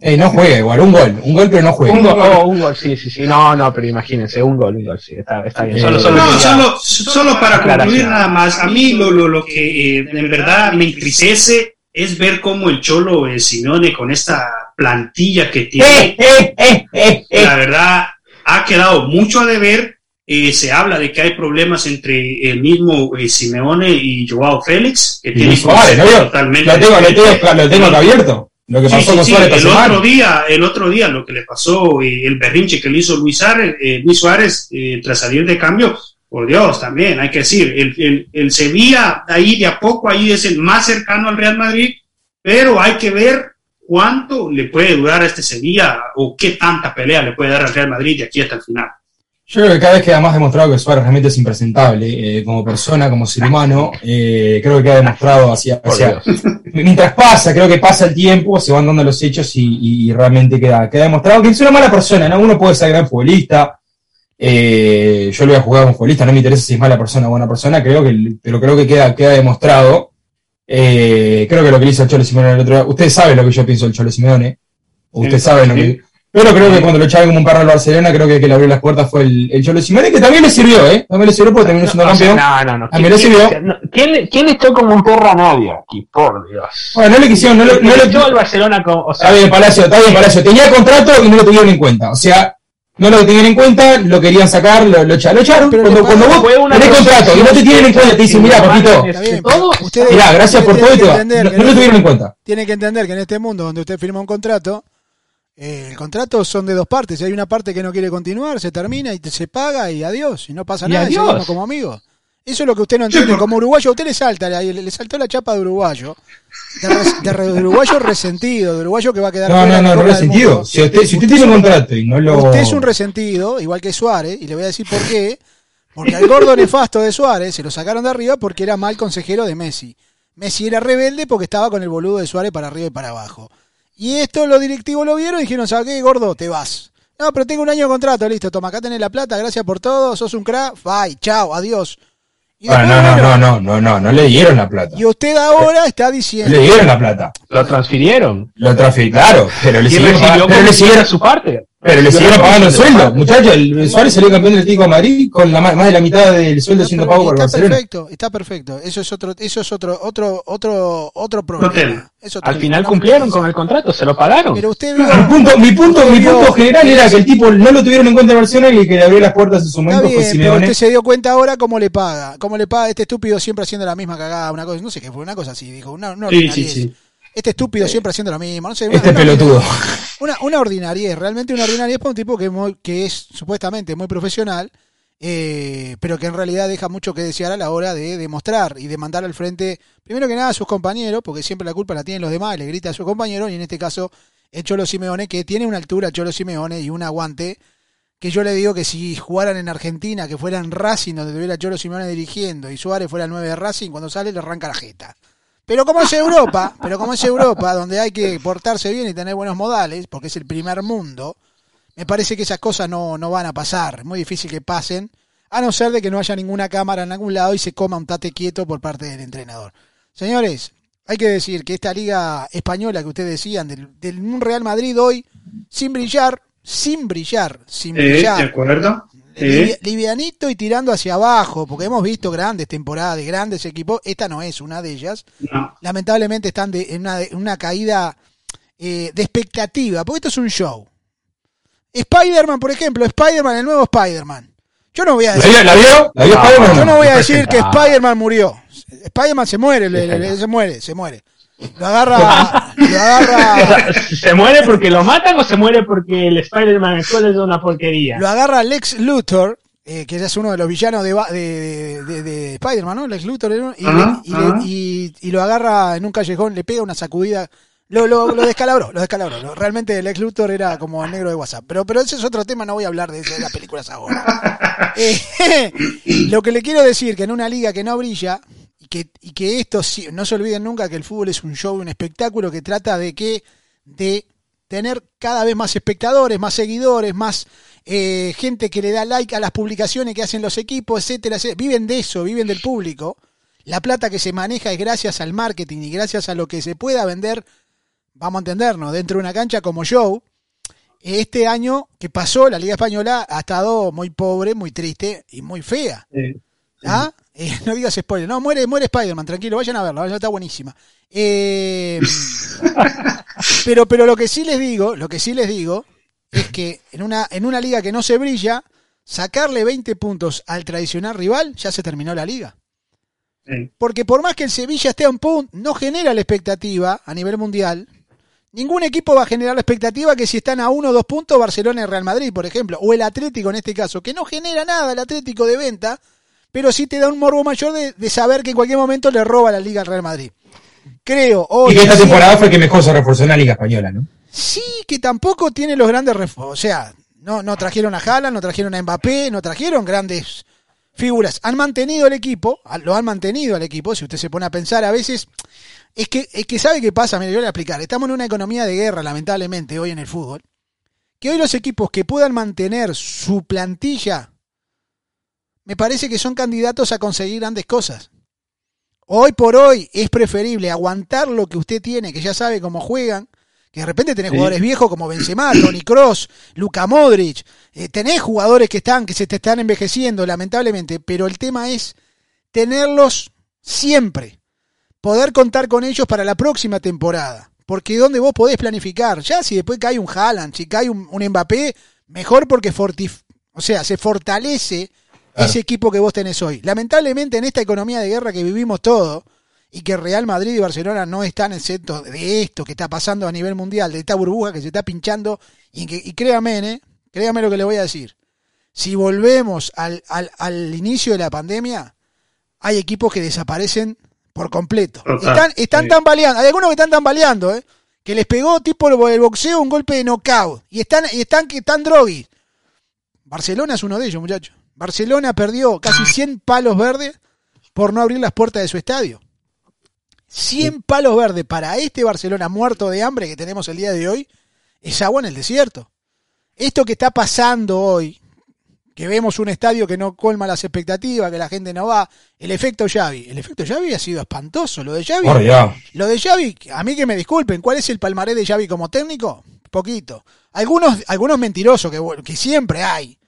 eh, no juega igual, un gol, un gol pero no juega. Un gol, oh, un gol, sí, sí, sí. No, no, pero imagínense, un gol, un gol, sí, está, está bien. Solo, Eh, solo, No, solo, solo para concluir nada más, a mí lo, lo, lo que eh, en verdad me entristece es ver cómo el Cholo eh, Simeone con esta plantilla que tiene, Eh, eh, eh, eh, eh. la verdad ha quedado mucho a deber. Eh, se habla de que hay problemas entre el mismo eh, Simeone y Joao Félix, que conceptos totalmente Lo tengo, lo tengo, lo tengo abierto. Lo que Sí, pasó sí, con sí, Suárez esta el otro día, el otro día lo que le pasó, eh, el berrinche que le hizo Luis Suárez, eh, Luis Suárez eh, tras salir de cambio, por Dios, también hay que decir, el, el, el Sevilla ahí de a poco ahí es el más cercano al Real Madrid, pero hay que ver cuánto le puede durar a este Sevilla o qué tanta pelea le puede dar al Real Madrid de aquí hasta el final. Yo creo que cada vez queda más demostrado que Suárez realmente es impresentable, eh, como persona, como ser humano, eh, creo que queda demostrado hacia, hacia- mientras pasa, creo que pasa el tiempo, se van dando los hechos y, y- y realmente queda, queda demostrado que es una mala persona, ¿no? Uno puede ser gran futbolista, eh, yo lo voy a jugar como futbolista, no me interesa si es mala persona o buena persona, creo que, pero creo que queda, queda demostrado. Eh, creo que lo que hizo el Cholo Simeone el otro día, ustedes saben lo que yo pienso del Cholo Simeone, ustedes Sí, saben lo que, pero creo que cuando lo echaron como un perro al Barcelona, creo que el que le abrió las puertas fue el, el Cholo Simeone, que también le sirvió, ¿eh? También le sirvió porque terminó siendo No, o sea, campeón. no, no, no. Mí le ¿Quién- sirvió. quién- no, ¿Quién, echó como un perro a nadie aquí? Por Dios. Bueno, no le quisieron, no le, no le- echó al Barcelona como, o sea, Está bien, Palacio, está bien, Palacio. Tenía contrato y no lo tuvieron en cuenta. O sea, no lo tenían en cuenta, lo querían sacar, lo, lo echaron. Lo echaron. Pero Cuando, cuando vos tenés contrato y no te tienen en cuenta, te dicen, mira, papito, mirá, gracias por todo y te va. No, entender que no lo en tuvieron en este- cuenta. Tienen que entender que en este mundo donde usted firma un contrato, eh, el contrato son de dos partes. Si hay una parte que no quiere continuar, se termina y te- se paga y adiós. Y no pasa Y nada, y adiós. seguimos como amigos. Eso es lo que usted no entiende. Como uruguayo, a usted le salta, le, le saltó la chapa de uruguayo. De, res- de re- de uruguayo resentido, de uruguayo que va a quedar No, fuera no, no, no resentido. Si usted, si usted tiene un contrato y no lo. Usted es un resentido, igual que Suárez, y le voy a decir por qué. Porque al gordo nefasto de Suárez se lo sacaron de arriba porque era mal consejero de Messi. Messi era rebelde porque estaba con el boludo de Suárez para arriba y para abajo. Y esto los directivos lo vieron y dijeron, ¿sabes qué, gordo? Te vas. No, pero tengo un año de contrato, listo, toma, acá tenés la plata, gracias por todo, sos un crack, bye, chao, adiós. Ah, no, no, no, no, no, no, no le dieron la plata. y usted ahora está diciendo... le dieron la plata. Lo transfirieron. Lo transfirieron, claro, pero le siguieron, pero le siguieron, a su parte. Pero le siguieron pagando el sueldo. Muchachos, el Suárez salió campeón del Atlético de Madrid con la, más de la mitad del sueldo siendo pago por está Barcelona. perfecto, está perfecto. Eso es otro, eso es otro, otro, otro, otro problema. Al final cumplieron con el contrato, se lo pagaron. Pero usted Mi punto, mi punto, mi Vio- punto general era que el tipo no lo tuvieron en cuenta en Barcelona y el que le abrió las puertas en su está momento bien, fue pero Simeone. usted se dio cuenta ahora cómo le paga, cómo le paga este estúpido siempre haciendo la misma cagada, una cosa, no sé qué fue, una cosa así, dijo, una, una Sí, sí, sí. Este estúpido siempre haciendo lo mismo, no sé, una, Este una- pelotudo. Una, una ordinariez, realmente una ordinariez para un tipo que, es muy- que es supuestamente muy profesional, eh, pero que en realidad deja mucho que desear a la hora de demostrar y de mandar al frente, primero que nada, a sus compañeros, porque siempre la culpa la tienen los demás, le grita a sus compañeros, y en este caso el Cholo Simeone, que tiene una altura, Cholo Simeone, y un aguante, que yo le digo que si jugaran en Argentina, que fueran Racing, donde tuviera Cholo Simeone dirigiendo, y Suárez fuera el 9 de Racing, cuando sale le arranca la jeta. Pero como es Europa, pero como es Europa, donde hay que portarse bien y tener buenos modales, porque es el primer mundo, me parece que esas cosas no, no van a pasar. Es muy difícil que pasen, a no ser de que no haya ninguna cámara en algún lado y se coma un tate quieto por parte del entrenador. Señores, hay que decir que esta liga española que ustedes decían, del, del Real Madrid hoy, sin brillar, sin brillar, sin Eh, de brillar, acuerdo. Livi- Eh, livianito y tirando hacia abajo, porque hemos visto grandes temporadas de grandes equipos, esta no es una de ellas, no. lamentablemente están de- en, una, en una caída eh, de expectativa, porque esto es un show. Spider-Man, por ejemplo, Spider-Man, el nuevo Spider-Man. Yo no voy a ¿La decir, vio? ¿La vio? ¿La vio No, Spider-Man? yo no voy a no decir que. Spider-Man murió. Spider-Man se muere, le- le- le- se muere, se muere. Lo agarra, lo agarra, ¿Se muere porque lo matan o se muere porque el Spider-Man actual es una porquería? lo agarra Lex Luthor, eh, que ya es uno de los villanos de, de, de- de Spider-Man, ¿no? Lex Luthor, y, le- y, ajá. le- y- y lo agarra en un callejón, le pega una sacudida. Lo, lo, lo descalabró, lo descalabró. Lo- Realmente Lex Luthor era como el negro de WhatsApp. Pero, pero ese es otro tema, no voy a hablar de, eso, de las películas ahora. Eh, lo que le quiero decir, que en una liga que no brilla, y que, y que esto sí, no se olviden nunca que el fútbol es un show, un espectáculo que trata de que, de tener cada vez más espectadores, más seguidores, más eh, gente que le da like a las publicaciones que hacen los equipos, etcétera, etcétera. Viven de eso, viven del público. La plata que se maneja es gracias al marketing y gracias a lo que se pueda vender, vamos a entendernos, dentro de una cancha como show. Este año que pasó, la Liga Española ha estado muy pobre, muy triste y muy fea. Eh, ¿Ah? Eh, no digas spoiler. No, muere, muere Spider-Man, tranquilo, vayan a verla, está buenísima. Eh, pero, pero lo que sí les digo, lo que sí les digo, es que en una, en una liga que no se brilla, sacarle 20 puntos al tradicional rival, ya se terminó la liga. Porque por más que el Sevilla esté a un punto, no genera la expectativa a nivel mundial. Ningún equipo va a generar la expectativa que si están a uno o dos puntos Barcelona y Real Madrid, por ejemplo, o el Atlético en este caso, que no genera nada el Atlético de venta, pero sí te da un morbo mayor de, de saber que en cualquier momento le roba la liga al Real Madrid. Creo, hoy, Y que esta temporada fue que mejor se reforzó en la Liga Española, ¿no? sí, que tampoco tiene los grandes refuerzos. O sea, no, no trajeron a Haaland, no trajeron a Mbappé, no trajeron grandes figuras. Han mantenido el equipo, lo han mantenido al equipo, si usted se pone a pensar a veces. Es que, es que sabe qué pasa, mire, yo le voy a explicar. Estamos en una economía de guerra, lamentablemente, hoy en el fútbol. Que hoy los equipos que puedan mantener su plantilla, me parece que son candidatos a conseguir grandes cosas. Hoy por hoy es preferible aguantar lo que usted tiene, que ya sabe cómo juegan, que de repente tenés Sí. jugadores viejos como Benzema, Toni Kroos, Luka Modric, eh, tenés jugadores que están que se te están envejeciendo lamentablemente, pero el tema es tenerlos siempre, poder contar con ellos para la próxima temporada, porque donde vos podés planificar, ya si después cae un Haaland, si cae un, un Mbappé, mejor porque fortif o sea, se fortalece Claro. ese equipo que vos tenés hoy. Lamentablemente en esta economía de guerra que vivimos todos, y que Real Madrid y Barcelona no están exentos de esto que está pasando a nivel mundial, de esta burbuja que se está pinchando, y, que, y créame, ¿eh? créame lo que le voy a decir. Si volvemos al, al, al inicio de la pandemia, hay equipos que desaparecen por completo. Total, están están sí. tambaleando, hay algunos que están tambaleando, ¿eh? que les pegó tipo el boxeo un golpe de knockout y están y están que están droguis. Barcelona es uno de ellos, muchachos. Barcelona perdió casi 100 palos verdes por no abrir las puertas de su estadio. 100 palos verdes para este Barcelona muerto de hambre que tenemos el día de hoy es agua en el desierto. Esto que está pasando hoy, que vemos un estadio que no colma las expectativas, que la gente no va, el efecto Xavi. El efecto Xavi ha sido espantoso. Lo de Xavi, lo de Xavi, a mí que me disculpen, ¿cuál es el palmarés de Xavi como técnico? Poquito. Algunos, algunos mentirosos que, que siempre hay.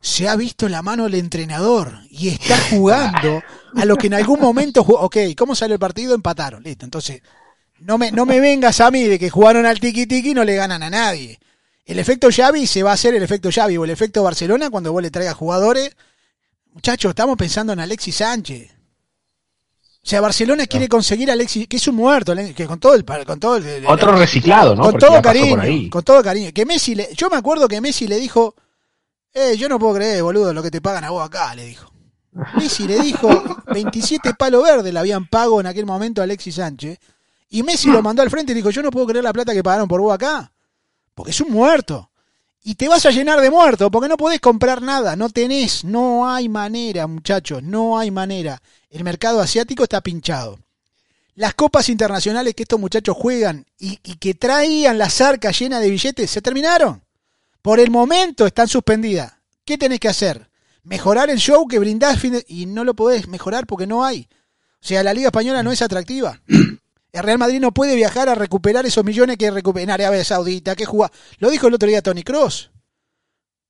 Se ha visto la mano del entrenador y está jugando a lo que en algún momento jugó. Ok, ¿cómo sale el partido? Empataron, listo. Entonces, no me, no me vengas a mí de que jugaron al tiki tiki y no le ganan a nadie. El efecto Xavi se va a hacer el efecto Xavi o el efecto Barcelona cuando vos le traigas jugadores. Muchachos, estamos pensando en Alexis Sánchez. O sea, Barcelona quiere conseguir a Alexis, que es un muerto, que con todo el, con todo el, Otro reciclado, ¿no? con Porque todo cariño, con todo cariño. Que Messi, le, yo me acuerdo que Messi le dijo, eh, yo no puedo creer, boludo, lo que te pagan a vos acá, le dijo. Messi le dijo, 27 palos verdes le habían pago en aquel momento a Alexis Sánchez. Y Messi lo mandó al frente y dijo, yo no puedo creer la plata que pagaron por vos acá. Porque es un muerto. Y te vas a llenar de muertos, porque no podés comprar nada, no tenés, no hay manera, muchachos, no hay manera. El mercado asiático está pinchado. Las copas internacionales que estos muchachos juegan y, y que traían las arcas llenas de billetes se terminaron. Por el momento están suspendidas. ¿Qué tenés que hacer? Mejorar el show que brindás fin de- y no lo podés mejorar porque no hay. O sea, la Liga Española no es atractiva. El Real Madrid no puede viajar a recuperar esos millones que recuperó en Arabia Saudita, que juega. Lo dijo el otro día Tony Cross.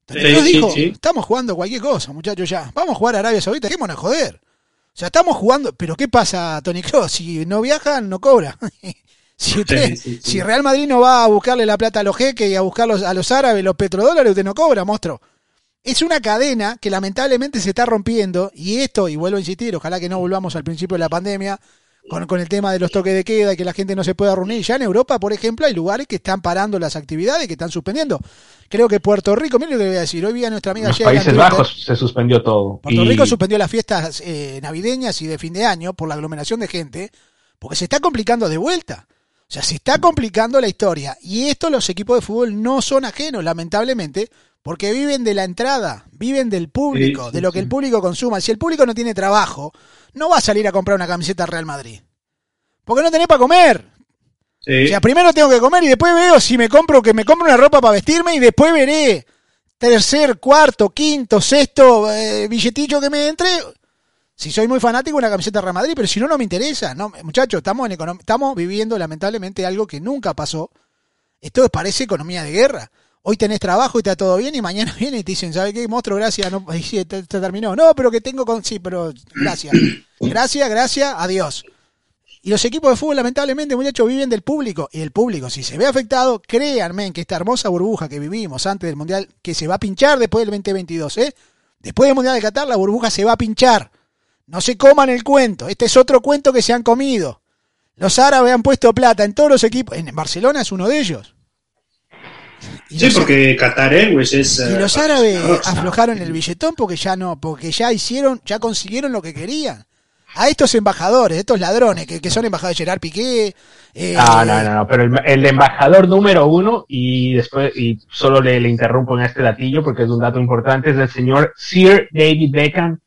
Tony Sí, dijo, sí. estamos jugando cualquier cosa, muchachos, ya. Vamos a jugar a Arabia Saudita, qué mono joder. O sea, estamos jugando, pero ¿qué pasa, Tony Kroos? Si no viajan, no cobra. si, usted, Sí, sí, sí. si Real Madrid no va a buscarle la plata a los jeques y a buscarlos a los árabes los petrodólares, usted no cobra, monstruo. Es una cadena que lamentablemente se está rompiendo y esto, y vuelvo a insistir, ojalá que no volvamos al principio de la pandemia con, con el tema de los toques de queda y que la gente no se pueda reunir. Ya en Europa, por ejemplo, hay lugares que están parando las actividades, que están suspendiendo. Creo que Puerto Rico, miren lo que le voy a decir, hoy vi a nuestra amiga los Países Twitter. Bajos se suspendió todo. Puerto Y- Rico suspendió las fiestas eh, navideñas y de fin de año por la aglomeración de gente, porque se está complicando de vuelta. O sea, se está complicando la historia. Y esto los equipos de fútbol no son ajenos, lamentablemente, porque viven de la entrada, viven del público, Sí, sí, de lo que el público consuma. Si el público no tiene trabajo, no va a salir a comprar una camiseta Real Madrid. Porque no tenés para comer. Sí. O sea, primero tengo que comer y después veo si me compro que me compro una ropa para vestirme y después veré tercer, cuarto, quinto, sexto eh, billetillo que me entre. Si soy muy fanático, una camiseta Real Madrid, pero si no, no me interesa. No, muchachos, estamos, en estamos viviendo lamentablemente algo que nunca pasó. Esto parece economía de guerra. Hoy tenés trabajo y está todo bien y mañana viene y te dicen, ¿sabe qué? Monstruo, gracias. No, ahí sí, te, te terminó. No, pero que tengo con... Sí, pero gracias. Gracias, gracias, adiós. Y los equipos de fútbol, lamentablemente, muchachos, viven del público. Y el público, si se ve afectado, créanme que esta hermosa burbuja que vivimos antes del Mundial, que se va a pinchar después del 2022, ¿eh? Después del Mundial de Qatar, la burbuja se va a pinchar. No se coman el cuento. Este es otro cuento que se han comido. Los árabes han puesto plata en todos los equipos. En Barcelona es uno de ellos. Y Sí, los- porque Qatar Airways es. y eh, los árabes patrocinador. aflojaron el billetón porque ya no, porque ya hicieron, ya consiguieron lo que querían. A estos embajadores, estos ladrones que, que son embajadores de Gerard Piqué, eh, Ah, no, no, no, pero el, el embajador número uno, y después, y solo le, le interrumpo en este datillo porque es un dato importante, es el señor Sir David Beckham,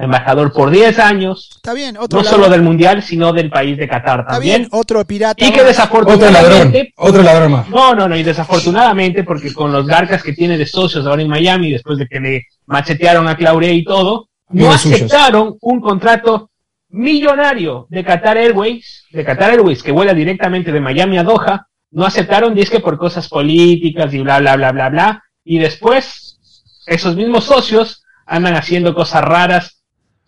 embajador por 10 años, está bien, otro no ladrón, solo del Mundial, sino del país de Qatar está también. bien, otro pirata. Y que Otro ladrón, desafortunadamente, otro ladrón más. no, no, no, y desafortunadamente, porque con los garcas que tiene de socios ahora en Miami, después de que le machetearon a Claure y todo, no suyos. aceptaron un contrato millonario de Qatar Airways, de Qatar Airways, que vuela directamente de Miami a Doha, no aceptaron, dice que por cosas políticas y bla, bla, bla, bla, bla, y después esos mismos socios andan haciendo cosas raras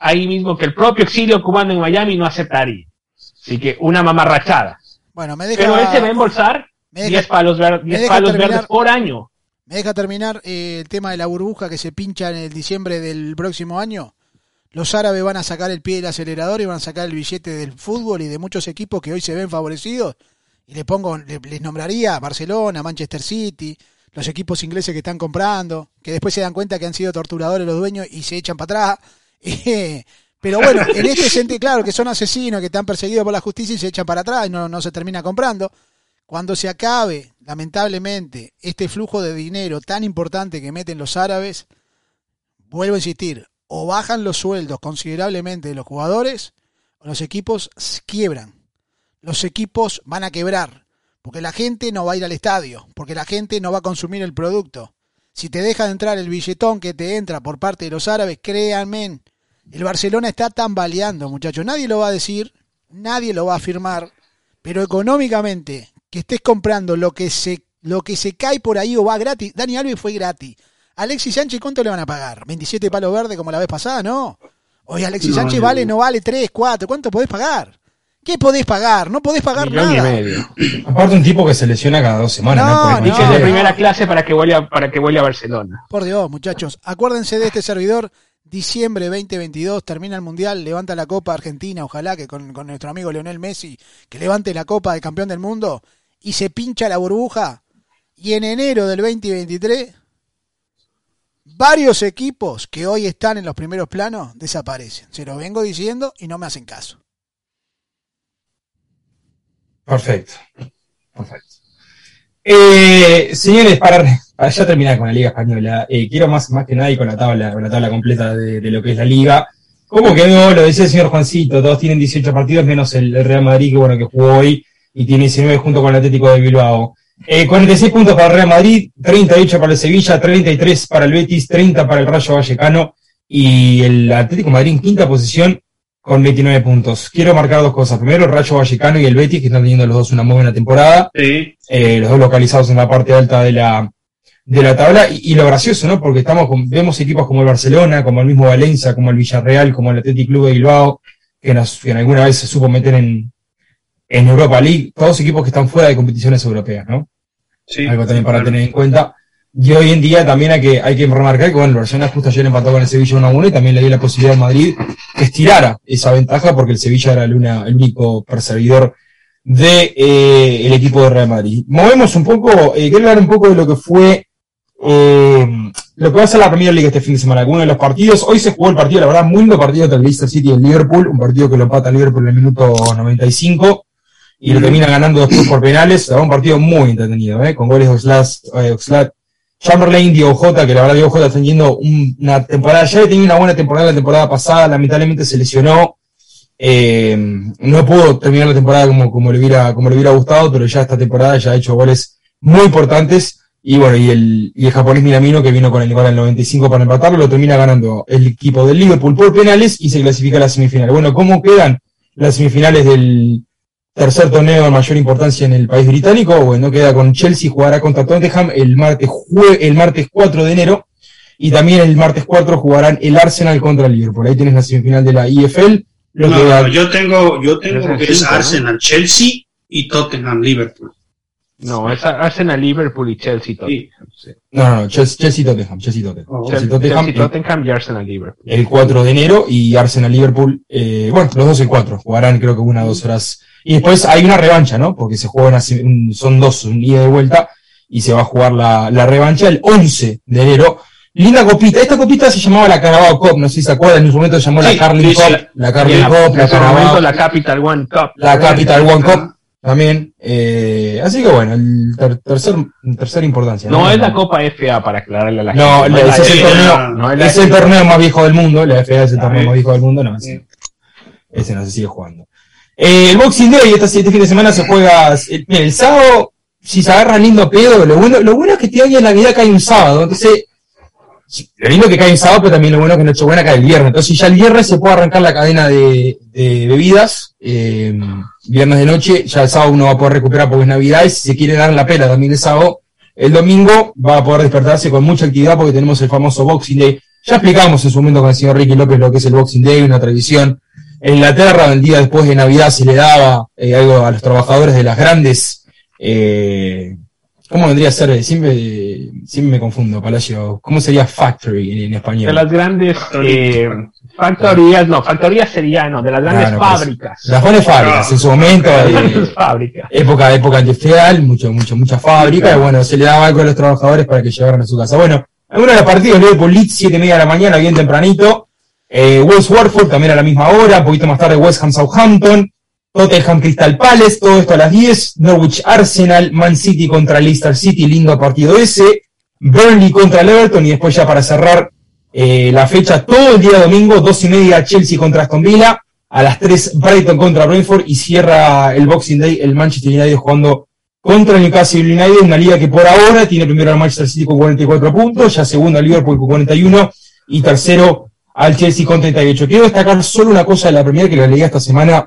ahí mismo que el propio exilio cubano en Miami no aceptaría. Así que una mamarrachada. Bueno, me deja, Pero él se va a embolsar me deja- 10 palos, ver- 10 deja palos terminar. verdes por año. me deja terminar eh, el tema de la burbuja que se pincha en el diciembre del próximo año. Los árabes van a sacar el pie del acelerador y van a sacar el billete del fútbol y de muchos equipos que hoy se ven favorecidos. Y le pongo, le- les nombraría Barcelona, Manchester City, los equipos ingleses que están comprando, que después se dan cuenta que han sido torturadores los dueños y se echan para atrás. Eh, Pero bueno, en este sentido, claro, que son asesinos que están perseguidos por la justicia y se echan para atrás y no, no se termina comprando. Cuando se acabe, lamentablemente, este flujo de dinero tan importante que meten los árabes, vuelvo a insistir, o bajan los sueldos considerablemente de los jugadores, o los equipos quiebran. Los equipos van a quebrar, porque la gente no va a ir al estadio, porque la gente no va a consumir el producto. Si te deja de entrar el billetón que te entra por parte de los árabes, créanme, el Barcelona está tambaleando, muchachos. Nadie lo va a decir, nadie lo va a afirmar, pero económicamente, que estés comprando lo que se, lo que se cae por ahí o va gratis. Dani Alves fue gratis. Alexis Sánchez, ¿cuánto le van a pagar? ¿27 palos verdes como la vez pasada? No. Oye, Alexis No, Sánchez no. vale, no vale 3, 4. ¿Cuánto podés pagar? ¿Qué podés pagar? No podés pagar Millón y nada. medio. Aparte un tipo que se lesiona cada dos semanas, No, ¿no? Y de primera clase para que vuelva para que vuelva a Barcelona. Por Dios, muchachos, acuérdense de este servidor. Diciembre 2022 termina el Mundial, levanta la Copa Argentina, ojalá que con, nuestro amigo Leonel Messi, que levante la Copa de Campeón del Mundo y se pincha la burbuja. Y en enero del 2023, varios equipos que hoy están en los primeros planos desaparecen. Se lo vengo diciendo y no me hacen caso. Perfecto. Perfecto. Eh, señores, para, para ya terminar con la Liga Española, eh, quiero más, más que nada y con la tabla, con la tabla completa de, lo que es la Liga. ¿Cómo quedó? Lo decía el señor Juancito, todos tienen 18 partidos menos el, Real Madrid, que bueno, que jugó hoy y tiene 19 junto con el Atlético de Bilbao. Eh, 46 puntos para el Real Madrid, 38 para el Sevilla, 33 para el Betis, 30 para el Rayo Vallecano y el Atlético Madrid en quinta posición con 29 puntos. Quiero marcar dos cosas. Primero, el Rayo Vallecano y el Betis, que están teniendo los dos una muy buena temporada. Sí. Eh, los dos localizados en la parte alta de la, de la tabla. Y, y lo gracioso, ¿no? Porque estamos con- vemos equipos como el Barcelona, como el mismo Valencia, como el Villarreal, como el Athletic Club de Bilbao, que, nos, que en alguna vez se supo meter en, en Europa League. Todos equipos que están fuera de competiciones europeas, ¿no? sí. algo también para tener en cuenta. Y hoy en día también hay que, hay que remarcar que bueno, el Barcelona justo ayer empató con el Sevilla 1 a 1 y también le dio la posibilidad al Madrid que estirara esa ventaja porque el Sevilla era el, único perseguidor de eh, equipo de Real Madrid. Movemos un poco, eh, quiero hablar un poco de lo que fue eh, lo que va a ser la Premier League este fin de semana, algunos de los partidos. Hoy se jugó el partido, la verdad, muy lindo partido entre el Leicester City y el Liverpool, un partido que lo empata el Liverpool en el minuto 95 y lo termina ganando después por penales. Un partido muy entretenido, ¿eh? con goles de Oxlade, Chamberlain, Diego Jota, que la verdad Diego Jota está teniendo un- una temporada, ya tenía una buena temporada la temporada pasada, lamentablemente se lesionó, eh, no pudo terminar la temporada como, como, le hubiera, como le hubiera gustado, pero ya esta temporada ya ha hecho goles muy importantes. Y bueno, y el, y el japonés Minamino, que vino con el gol al 95 para empatarlo, lo termina ganando el equipo del Liverpool por penales y se clasifica a la semifinal. Bueno, ¿cómo quedan las semifinales del tercer torneo de mayor importancia en el país británico? Bueno, queda con Chelsea, jugará contra Tottenham el martes, jue- el martes 4 de enero. Y también el martes 4 jugarán el Arsenal contra el Liverpool. Ahí tienes la semifinal de la IFL. Lo No, que no, yo tengo, yo tengo lo que es. Arsenal, Chelsea y Tottenham, Liverpool. No, es Arsenal, Liverpool y Chelsea. Tottenham. Sí. No, no, no, Chelsea, Chelsea Tottenham, Chelsea Tottenham. Oh, Chelsea Chelsea, Tottenham, Chelsea, Tottenham y Arsenal, Liverpool. el 4 de enero y Arsenal Liverpool, eh, bueno, los dos el 4, jugarán creo que una o dos horas. Y después hay una revancha, ¿no? Porque se juegan son dos, un ida y vuelta, y se va a jugar la, la revancha el 11 de enero. Linda copita, esta copita se llamaba la Carabao Cup, no sé si se acuerdan, en su momento se llamó Sí, la Carling sí, sí. Cup, la Y Carling en, Cup, la Carabao, la Capital One Cup. la Capital One Cup también. Eh, así que bueno, el ter- tercer, tercera importancia. No es la Copa FA para aclararle a la No, gente. ese es el FA, torneo, no es la el torneo más viejo del mundo, la FA es el Ah, torneo más viejo del mundo, no, ese, Sí. ese no se sigue jugando. Eh, el Boxing Day, este, este fin de semana se juega, el, mira, el sábado, si se agarra lindo pedo, lo bueno, lo bueno es que este año en Navidad cae un sábado, entonces, lo lindo que cae un sábado, pero también lo bueno es que Nochebuena cae el viernes, entonces ya el viernes se puede arrancar la cadena de, de bebidas, eh, viernes de noche, ya el sábado uno va a poder recuperar porque es Navidad, y si se quiere dar la pela también el sábado, el domingo va a poder despertarse con mucha actividad porque tenemos el famoso Boxing Day. Ya explicamos en su momento con el señor Ricky López lo que es el Boxing Day, una tradición. En Inglaterra, el día después de Navidad, se le daba eh, algo a los trabajadores de las grandes. Eh, ¿Cómo vendría a ser? Siempre, siempre me confundo, Palacio. ¿Cómo sería factory en, en español? De las grandes eh, factorías, no, factorías sería, no, de las grandes Claro, pues, fábricas. Las grandes fábricas, en su momento. Las eh, grandes fábricas. época, época industrial, mucho, mucho, mucha fábrica, y bueno, se le daba algo a los trabajadores para que llevaran a su casa. Bueno, algunos de los partidos, Liverpool Leeds, siete y media de la mañana, bien tempranito, Eh, West Watford también a la misma hora, un poquito más tarde West Ham Southampton, Tottenham Crystal Palace, todo esto a las 10, Norwich Arsenal, Man City contra Leicester City, lindo partido ese, Burnley contra el Everton y después ya para cerrar eh, la fecha todo el día domingo, dos y media Chelsea contra Aston Villa, a las 3 Brighton contra Brentford y cierra el Boxing Day el Manchester United jugando contra el Newcastle United, una liga que por ahora tiene primero al Manchester City con 44 puntos, ya segundo al Liverpool con 41 y tercero al Chelsea con 38. Quiero destacar solo una cosa de la Premier que lo leí esta semana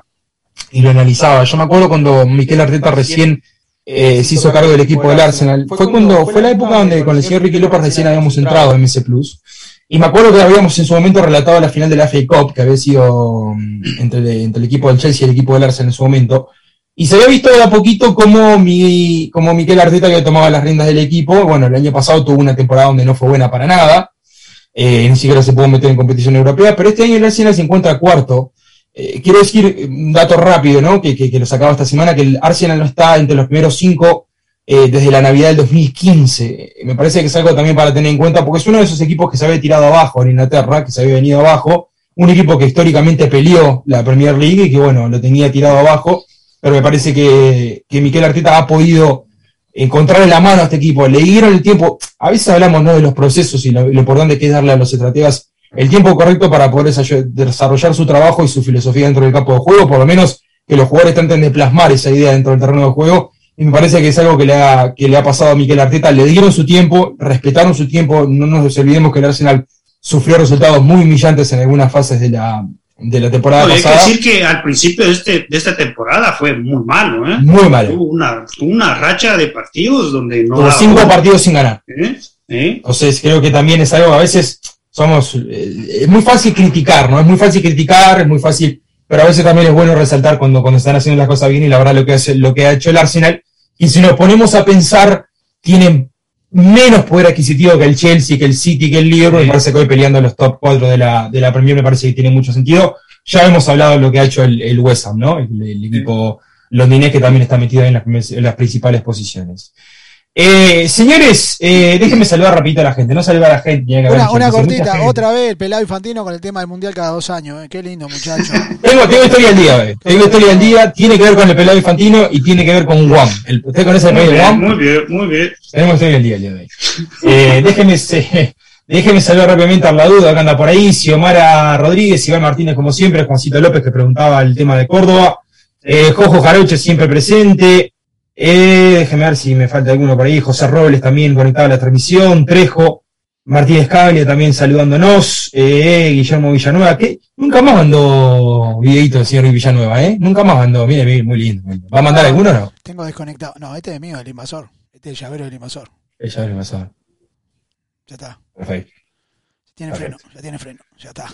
y lo analizaba. Yo me acuerdo cuando Miquel Arteta recién eh, se hizo cargo del equipo del Arsenal. Fue cuando fue la época donde con el señor Ricky López recién habíamos entrado en MS Plus. Y me acuerdo que habíamos en su momento relatado la final de la FA Cup, que había sido mm, entre, el equipo del Chelsea y el equipo del Arsenal en su momento. Y se había visto de a poquito como, mi, como Miquel Arteta que tomaba las riendas del equipo. Bueno, el año pasado tuvo una temporada donde no fue buena para nada. Eh, ni siquiera se pudo meter en competición europea, pero este año el Arsenal se encuentra cuarto. Eh, quiero decir un dato rápido, ¿no? Que, que, que, lo sacaba esta semana, que el Arsenal no está entre los primeros cinco eh, desde la Navidad del 2015. Me parece que es algo también para tener en cuenta, porque es uno de esos equipos que se había tirado abajo en Inglaterra, que se había venido abajo, un equipo que históricamente peleó la Premier League y que, bueno, lo tenía tirado abajo, pero me parece que, que Miquel Arteta ha podido encontrarle la mano a este equipo. Le dieron el tiempo, a veces hablamos ¿no? de los procesos y lo, lo importante que es darle a los estrategas el tiempo correcto para poder desarrollar su trabajo y su filosofía dentro del campo de juego, por lo menos que los jugadores traten de plasmar esa idea dentro del terreno de juego. Y me parece que es algo que le ha, que le ha pasado a Miquel Arteta. Le dieron su tiempo, respetaron su tiempo. No nos olvidemos que el Arsenal sufrió resultados muy humillantes en algunas fases de la, de la temporada No, hay pasada. que decir que al principio de, este, de esta temporada fue muy malo, ¿eh? Muy malo. Tuvo una, una racha de partidos donde no. Tuvo cinco gol, partidos sin ganar. ¿eh? ¿Eh? Entonces creo que también es algo, a veces somos, eh, es muy fácil criticar, ¿no? Es muy fácil criticar, es muy fácil, pero a veces también es bueno resaltar cuando, cuando están haciendo las cosas bien y la verdad lo que, hace, lo que ha hecho el Arsenal. Y si nos ponemos a pensar, tienen menos poder adquisitivo que el Chelsea, que el City, que el Liverpool, me parece que hoy peleando en los top 4 de la, de la Premier me parece que tiene mucho sentido. Ya hemos hablado de lo que ha hecho el, el West Ham, ¿no? El, el equipo londinés que también está metido en las, en las principales posiciones. Eh, señores, eh, déjenme saludar rapidito a la gente, no saludar a la gente. que Una, una cortita, otra vez el pelado infantino con el tema del mundial cada dos años. eh. Qué lindo, muchacho. Tengo, tengo historia del día, eh. tengo historia del día, tiene que ver con el pelado infantino y tiene que ver con Guam. El- ¿Usted conoce el país de Guam? muy bien, muy bien. Tenemos historia del día el día de hoy. Eh, déjenme, se- déjenme saludar rápidamente a la duda que anda por ahí, Xiomara Rodríguez, Iván Martínez como siempre, Juancito López que preguntaba el tema de Córdoba, eh, Jojo Jaroche siempre presente, eh, déjenme ver si me falta alguno por ahí, José Robles también conectado a la transmisión, Trejo, Martínez Caglia también saludándonos, eh, Guillermo Villanueva, que nunca más mandó videito del señor Villanueva, ¿eh? Nunca más mandó, mire, mire, muy lindo. ¿Va a mandar alguno o no? Tengo desconectado. No, este es mío, el invasor. Este es el llavero del invasor. Ella le pasó. Ya está. Perfecto. Tiene Perfecto. freno, ya tiene freno. Ya está.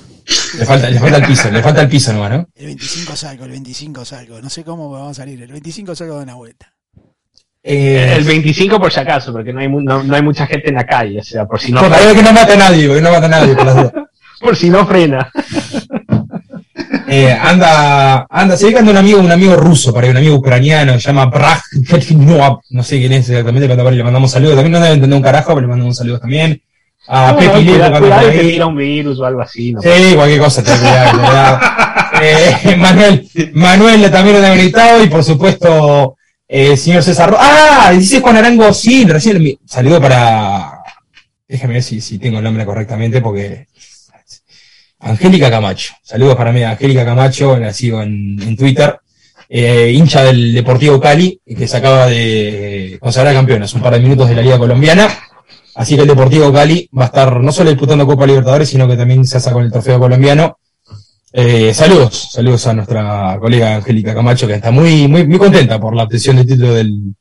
Le falta, le falta el piso, le falta el piso nomás, ¿no? El 25 salgo, el 25 salgo. No sé cómo vamos a salir. El 25 salgo de una vuelta. Eh, El 25 por si acaso, porque no hay, no, no hay mucha gente en la calle, o sea, por si no, por favor, que no mata a nadie, porque no mata a nadie, por las dudas. por si no frena. Eh, anda, anda, se ve que anda un amigo, un amigo ruso, para un amigo ucraniano, se llama Braj, no sé quién es exactamente, pero le mandamos saludos. También no debe entender un carajo, pero le mandamos saludos también. A No, Pepi no, cuidado, que te tira un virus o algo así. ¿no? Sí, cualquier cosa, ten cuidado. Eh, Manuel, Manuel también lo ha gritado y por supuesto el señor César Ah, dice Juan Arango, sí, recién saludo para. Déjame ver si, si tengo el nombre correctamente porque. Angélica Camacho. Saludos para mí, Angélica Camacho, la sigo en, en Twitter. Eh, hincha del Deportivo Cali, que se acaba de consagrar campeón hace un par de minutos de la Liga Colombiana. Así que el Deportivo Cali va a estar no solo disputando Copa Libertadores, sino que también se hace con el trofeo colombiano. Eh, saludos, saludos a nuestra colega Angélica Camacho, que está muy, muy, muy contenta por la obtención del título del,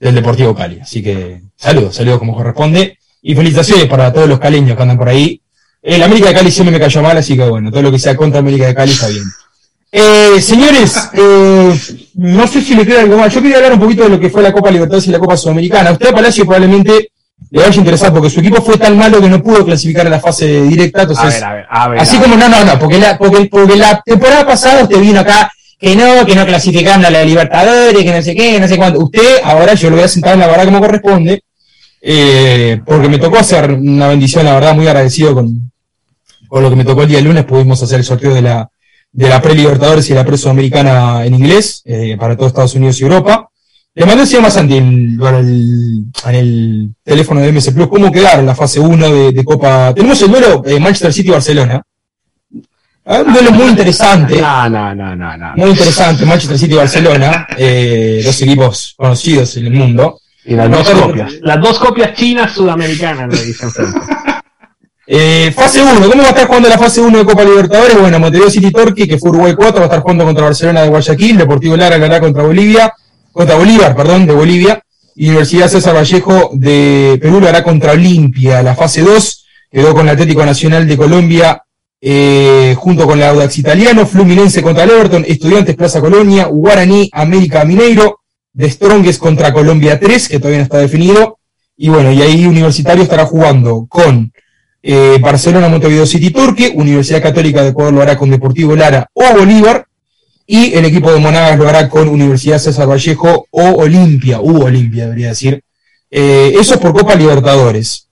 del Deportivo Cali. Así que saludos, saludos como corresponde. Y felicitaciones para todos los caleños que andan por ahí. El América de Cali siempre me cayó mal, así que bueno, todo lo que sea contra América de Cali está bien. Eh, señores, eh, no sé si le queda algo más. Yo quería hablar un poquito de lo que fue la Copa Libertadores y la Copa Sudamericana. Usted, Palacio, probablemente le vaya a interesar porque su equipo fue tan malo que no pudo clasificar a la fase directa. A Entonces, ver, a ver, a ver. Así como no, no, no, porque la, porque, porque la temporada pasada usted vino acá que no, que no clasificaron a la Libertadores, que no sé qué, no sé cuánto. Usted, ahora yo lo voy a sentar en la verdad como corresponde, eh, porque me tocó hacer una bendición, la verdad, muy agradecido con, lo que me tocó el día lunes, pudimos hacer el sorteo de la, de la pre-Libertadores y la pre-Sudamericana en inglés, eh, para todo Estados Unidos y Europa. Le mandé más Santi en, el, en el teléfono de MS Plus cómo quedaron la fase 1 de, de Copa. Tenemos el duelo eh, Manchester City-Barcelona. Ah, Un duelo muy interesante. No, no, no, no, no. Muy interesante, Manchester City y Barcelona, eh, dos equipos conocidos en el mundo. Y las dos copias. Las dos copias chinas sudamericanas, le dicen. Eh, fase 1, ¿cómo va a estar jugando la fase 1 de Copa Libertadores? Bueno, Montevideo City Torque, que fue Uruguay 4, va a estar jugando contra Barcelona de Guayaquil, Deportivo Lara lo hará contra Bolivia, contra Bolívar, perdón, de Bolivia, y Universidad César Vallejo de Perú lo hará contra Olimpia. La fase 2 quedó con el Atlético Nacional de Colombia eh, junto con el Audax Italiano, Fluminense contra Everton, Estudiantes Plaza Colonia, Guaraní América Mineiro, de Strongest contra Colombia 3, que todavía no está definido, y bueno, y ahí Universitario estará jugando con eh, Barcelona Montevideo City Torque, Universidad Católica de Ecuador lo hará con Deportivo Lara o Bolívar, y el equipo de Monagas lo hará con Universidad César Vallejo o Olimpia, u Olimpia debería decir. Eh, eso es por Copa Libertadores.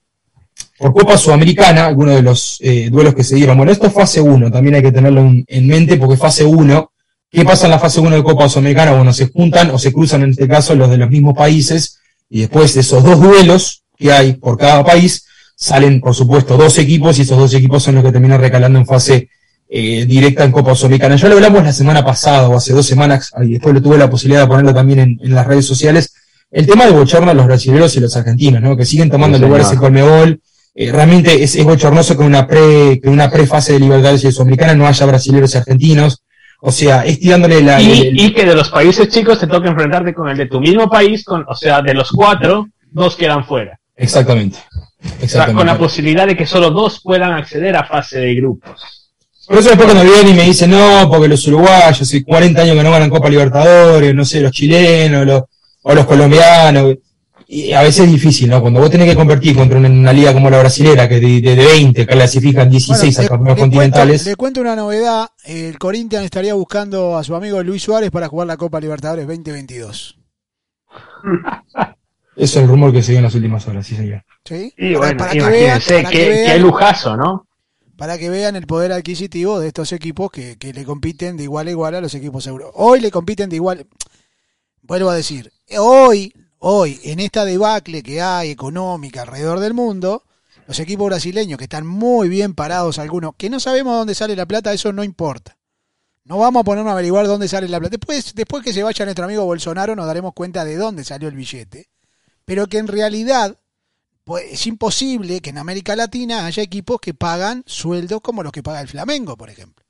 Por Copa Sudamericana, algunos de los eh, duelos que se dieron. Bueno, esto es fase 1, también hay que tenerlo en, en mente porque fase 1, ¿qué pasa en la fase 1 de Copa Sudamericana? Bueno, se juntan o se cruzan en este caso los de los mismos países y después de esos dos duelos que hay por cada país, salen por supuesto dos equipos y esos dos equipos son los que terminan recalando en fase eh, directa en Copa Sudamericana. Ya lo hablamos la semana pasada o hace dos semanas, y después lo tuve la posibilidad de ponerlo también en, en las redes sociales, el tema de bochorno a los brasileños y los argentinos, ¿no? Que siguen tomando Sí, lugares en Colmebol. Eh, realmente es, es bochornoso que una pre, que una prefase de Libertadores y Sudamericana no haya brasileños y argentinos. O sea, es tirándole la, Y, el- y que de los países chicos te toca enfrentarte con el de tu mismo país, con, o sea, de los cuatro, dos quedan fuera. exactamente. O sea, Exactamente. con la posibilidad de que solo dos puedan acceder a fase de grupos. Por eso después cuando vienen y me dicen, no, porque los uruguayos, hace 40 años que no ganan Copa Libertadores, no sé, los chilenos, los, o los colombianos. Y a veces es difícil, ¿no? Cuando vos tenés que competir contra una, una liga como la brasilera, que de, de, de 20 clasifican 16 a le- torneos le continentales. Cuento, le cuento una novedad. El Corinthians estaría buscando a su amigo Luis Suárez para jugar la Copa Libertadores 2022. Eso es el rumor que se dio en las últimas horas, sí señor. ¿Sí? Y Para- bueno, para que vean- imagínense, qué lujazo, ¿no? Para que vean el poder adquisitivo de estos equipos que, que le compiten de igual a igual a los equipos europeos. Hoy le compiten de igual, vuelvo a decir, hoy, hoy, en esta debacle que hay económica alrededor del mundo, los equipos brasileños que están muy bien parados algunos, que no sabemos dónde sale la plata, eso no importa. No vamos a ponernos a averiguar dónde sale la plata. Después, después que se vaya nuestro amigo Bolsonaro nos daremos cuenta de dónde salió el billete. Pero que en realidad es imposible que en América Latina haya equipos que pagan sueldos como los que paga el Flamengo, por ejemplo.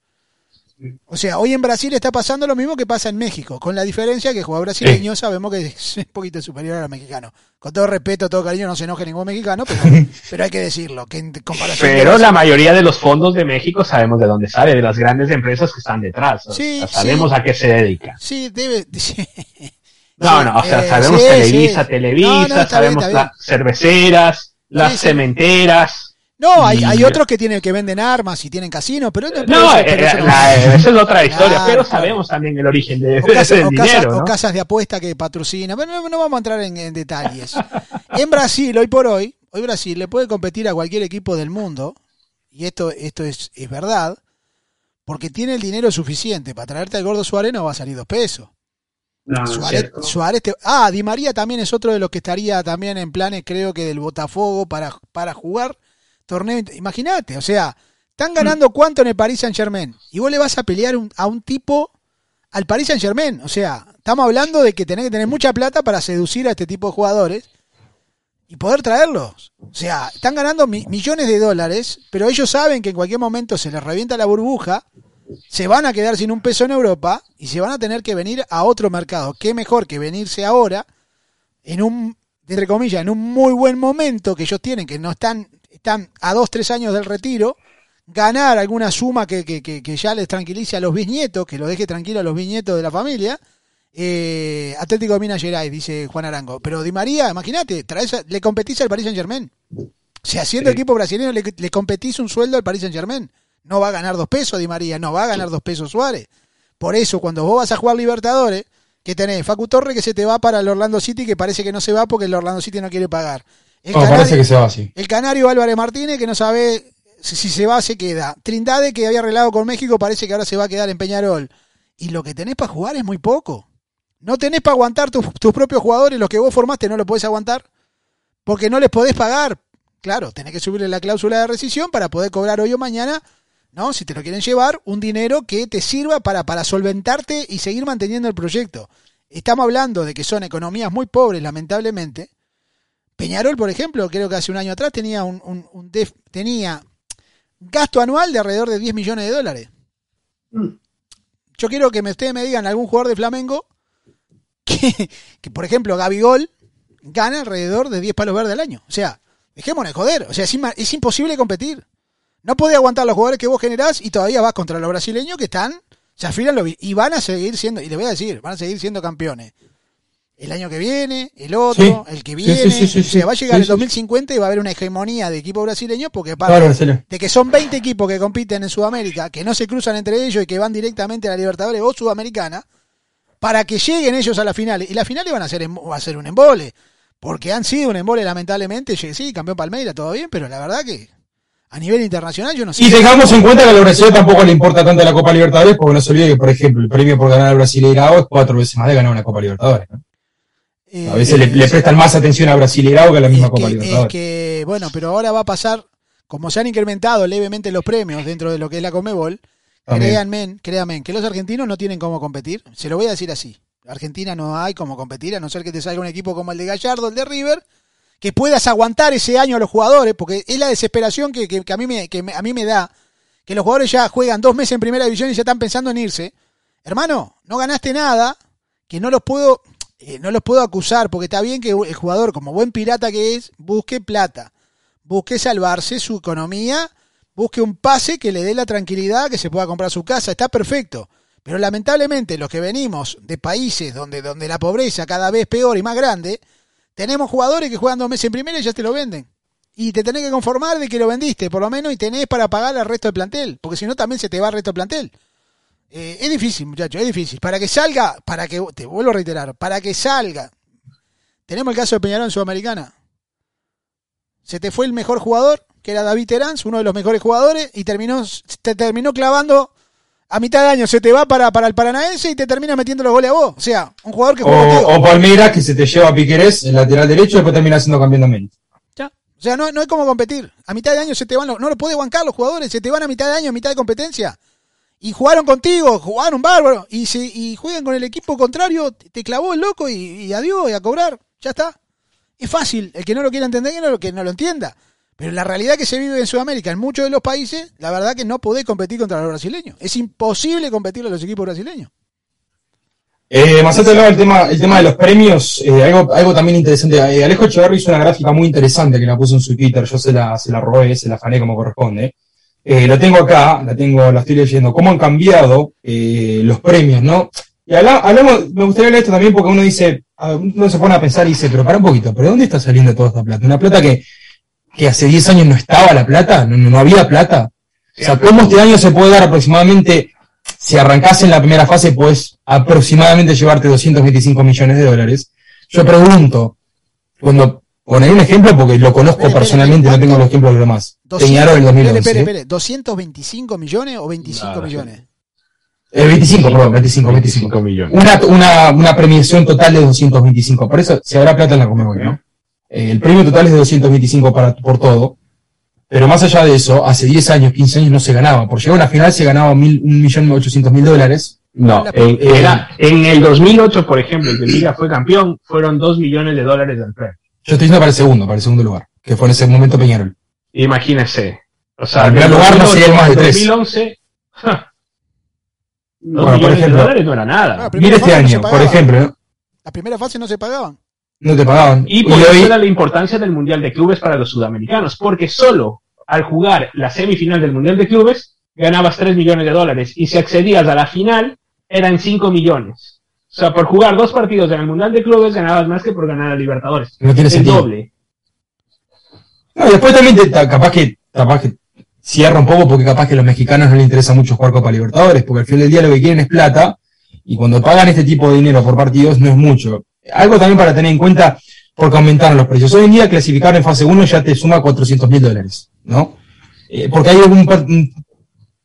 O sea, hoy en Brasil está pasando lo mismo que pasa en México, con la diferencia que el jugador brasileño sabemos que es un poquito superior al mexicano. Con todo respeto, todo cariño, no se enoje ningún mexicano, pero, pero hay que decirlo, que en comparación Pero la mayoría de los fondos de México sabemos de dónde sale, de las grandes empresas que están detrás. Sí, sabemos sí. a qué se dedican. Sí, debe... sí. No, no, o sea, eh, sabemos sí, Televisa, sí. Televisa, No, no, sabemos bien. las cerveceras, las Sí, cementeras. No, hay, hay otros que tienen que venden armas y tienen casinos, pero, No, eso- eh, eso la- esa es otra historia, Claro, pero claro. sabemos también el origen de, o, casa- o casa- dinero, o ¿no? casas de apuesta que patrocinan. Pero no, no vamos a entrar en, en detalles. En Brasil, hoy por hoy, hoy Brasil le puede competir a cualquier equipo del mundo, y esto, esto es, es verdad, porque tiene el dinero suficiente. Para traerte al gordo Suárez no va a salir dos pesos. No, Suárez. Suárez te- ah, Di María también es otro de los que estaría también en planes, creo que del Botafogo para, para jugar torneo. Imagínate, o sea, están ganando cuánto en el Paris Saint Germain y vos le vas a pelear un- a un tipo al Paris Saint Germain. O sea, estamos hablando de que tenés que tener mucha plata para seducir a este tipo de jugadores y poder traerlos. O sea, están ganando mi- millones de dólares, pero ellos saben que en cualquier momento se les revienta la burbuja se van a quedar sin un peso en Europa y se van a tener que venir a otro mercado. Qué mejor que venirse ahora en un, entre comillas, en un muy buen momento que ellos tienen, que no están, están a dos, tres años del retiro, ganar alguna suma que, que, que, que ya les tranquilice a los bisnietos, que lo deje tranquilo a los bisnietos de la familia. Eh, Atlético de Minas Gerais, dice Juan Arango. Pero Di María, imagínate, le competís al Paris Saint Germain. O sea, siendo Sí. equipo brasileño, le, le competís un sueldo al Paris Saint Germain. No va a ganar dos pesos Di María, no va a ganar dos pesos Suárez. Por eso, cuando vos vas a jugar Libertadores, que tenés Facu Torre que se te va para el Orlando City, que parece que no se va porque el Orlando City no quiere pagar. El, parece canario, que se va el canario Álvarez Martínez, que no sabe si si se va, se queda. Trindade, que había arreglado con México, parece que ahora se va a quedar en Peñarol. Y lo que tenés para jugar es muy poco. No tenés para aguantar tus, tus propios jugadores, los que vos formaste no lo podés aguantar, porque no les podés pagar. Claro, tenés que subirle la cláusula de rescisión para poder cobrar hoy o mañana, ¿no? Si te lo quieren llevar, un dinero que te sirva para, para solventarte y seguir manteniendo el proyecto. Estamos hablando de que son economías muy pobres, lamentablemente. Peñarol, por ejemplo, creo que hace un año atrás tenía un, un- un def- tenía gasto anual de alrededor de 10 millones de dólares. Yo quiero que me, ustedes me digan algún jugador de Flamengo que, que, por ejemplo, Gabigol gana alrededor de 10 palos verdes al año. O sea, dejémonos de joder. O sea, es imposible competir. No podés aguantar los jugadores que vos generás y todavía vas contra los brasileños que están, se afilan lo y van a seguir siendo, y le voy a decir, van a seguir siendo campeones. El año que viene, el otro, Sí. el que viene. sí, sí, sí, o sea, va a llegar el sí. 2050 y va a haber una hegemonía de equipos brasileños porque Claro, Marcelo. de que son 20 equipos que compiten en Sudamérica, que no se cruzan entre ellos y que van directamente a la Libertadores o Sudamericana, para que lleguen ellos a la final. Y las finales van a ser, va a ser un embole, porque han sido un embole lamentablemente. Sí, campeón Palmeira, todo bien, pero la verdad que a nivel internacional yo no sé. Y tengamos en cuenta que a la Brasil tampoco le importa tanto la Copa Libertadores, porque no se olvide que, por ejemplo, el premio por ganar al Brasileirao es cuatro veces más de ganar una Copa Libertadores. ¿no? Eh, A veces le, le prestan más atención a Brasileirao que a la misma Copa que, es Libertadores. que, bueno, pero ahora va a pasar, como se han incrementado levemente los premios dentro de lo que es la Comebol, créanme, créanme, que los argentinos no tienen cómo competir. Se lo voy a decir así. Argentina no hay cómo competir, a no ser que te salga un equipo como el de Gallardo, el de River, que puedas aguantar ese año a los jugadores, porque es la desesperación que, que- que a, mí me, que a mí me da, que los jugadores ya juegan dos meses en primera división y ya están pensando en irse. Hermano, no ganaste nada, que no los puedo, eh, no los puedo acusar, porque está bien que el jugador, como buen pirata que es, busque plata, busque salvarse su economía, busque un pase que le dé la tranquilidad que se pueda comprar su casa, está perfecto. Pero lamentablemente los que venimos de países donde, donde la pobreza cada vez peor y más grande, tenemos jugadores que juegan dos meses en primera y ya te lo venden. Y te tenés que conformar de que lo vendiste, por lo menos, y tenés para pagar al resto del plantel, porque si no también se te va el resto del plantel. Eh, es difícil, muchachos, es difícil. Para que salga, para que, te vuelvo a reiterar, para que salga. Tenemos el caso de Peñarol en Sudamericana. Se te fue el mejor jugador, que era David Terán, uno de los mejores jugadores, y terminó, te terminó clavando a mitad de año. Se te va para, para el Paranaense y te termina metiendo los goles a vos. O sea, un jugador que O, juega o Palmeiras, que se te lleva a Piquerés, el lateral derecho, y después termina siendo campeón de América. Ya. O sea, no, no hay como competir. A mitad de año se te van, los- no lo puede bancar los jugadores, se te van a mitad de año, a mitad de competencia. Y jugaron contigo, jugaron bárbaro, y, se, y juegan con el equipo contrario, te clavó el loco y, y adiós, y a cobrar, ya está. Es fácil, el que no lo quiera entender, que no, lo- que no lo entienda. Pero la realidad que se vive en Sudamérica, en muchos de los países, la verdad que no podés competir contra los brasileños. Es imposible competir a los equipos brasileños. Eh, más hablaba el tema, el tema de los premios, eh, algo, algo también interesante. Eh, Alejo Echeverri hizo una gráfica muy interesante que la puso en su Twitter, yo se la, se la robé, se la afané como corresponde. Eh, la tengo acá, la tengo, la estoy leyendo, cómo han cambiado eh, los premios, ¿no? Y habla- hablamos, me gustaría leer esto también porque uno dice, ah, uno se pone a pensar y dice, pero para un poquito, ¿pero dónde está saliendo toda esta plata? Una plata que, que hace 10 años no estaba la plata, no, no había plata. O sea, ¿cómo este año se puede dar aproximadamente, si arrancás en la primera fase, pues aproximadamente llevarte 225 millones de dólares? Yo pregunto, cuando poner un ejemplo, porque lo conozco personalmente, no tengo los ejemplos de los demás. 200, Peñarol en espere, 2011. espere, espere, ¿225 millones o 25 No, no sé. millones? Eh, 25, perdón, 25, 25. 25 millones. Una, una, una premiación total de 225. Por eso se habrá plata en la Comebol, ¿no? Eh, el premio total es de 225 para, por todo. Pero más allá de eso, hace 10 años, 15 años no se ganaba. Por llegar a una final se ganaba mil- 1.800.000 dólares. No, en, era, en el 2008, por ejemplo, el que Liga fue campeón, fueron 2 millones de dólares del premio. Yo estoy diciendo para el segundo, para el segundo lugar. Que fue en ese momento Peñarol. Imagínense. O sea, En primer lugar, no 2008 sería más de al tres. 2011, ja, dos Bueno, por millones ejemplo, de dólares no era nada. Ah, Mira este fase no año, por ejemplo, ¿no? La primera fase no se pagaban. No te pagaban. Y por eso era la importancia del Mundial de Clubes para los sudamericanos, porque solo al jugar la semifinal del Mundial de Clubes ganabas 3 millones de dólares y si accedías a la final eran 5 millones. O sea, por jugar dos partidos en el Mundial de Clubes ganabas más que por ganar a Libertadores. No tiene el sentido. doble. No, y después también te- capaz que, capaz que cierra un poco porque capaz que a los mexicanos no les interesa mucho jugar Copa Libertadores, porque al final del día lo que quieren es plata, y cuando pagan este tipo de dinero por partidos no es mucho. Algo también para tener en cuenta, porque aumentaron los precios. Hoy en día clasificar en fase 1 ya te suma 400 mil dólares, ¿no? eh, porque hay un par, un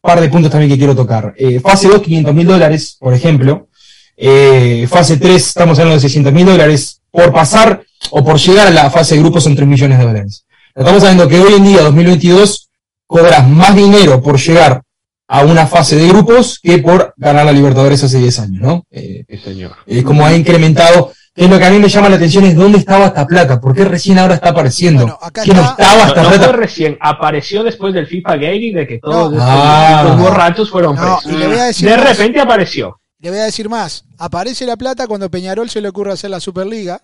par de puntos también que quiero tocar. Eh, fase 2, 500 mil dólares, por ejemplo. Eh, fase 3, estamos hablando de 600 mil dólares. Por pasar o por llegar a la fase de grupos son 3 millones de dólares. Estamos hablando que hoy en día, 2022, cobras más dinero por llegar a una fase de grupos que por ganar la Libertadores hace 10 años, ¿no? Eh, Sí, señor. eh, como ha incrementado. Que lo que a mí me llama la atención es dónde estaba esta plata, por qué recién ahora está apareciendo. Bueno, acá no estaba No, esta no plata. recién, apareció después del FIFA y de que todos No. estos, Ah. borrachos fueron No, presos. y le voy a decir de más. repente apareció. Le voy a decir más. Aparece la plata cuando Peñarol se le ocurre hacer la Superliga,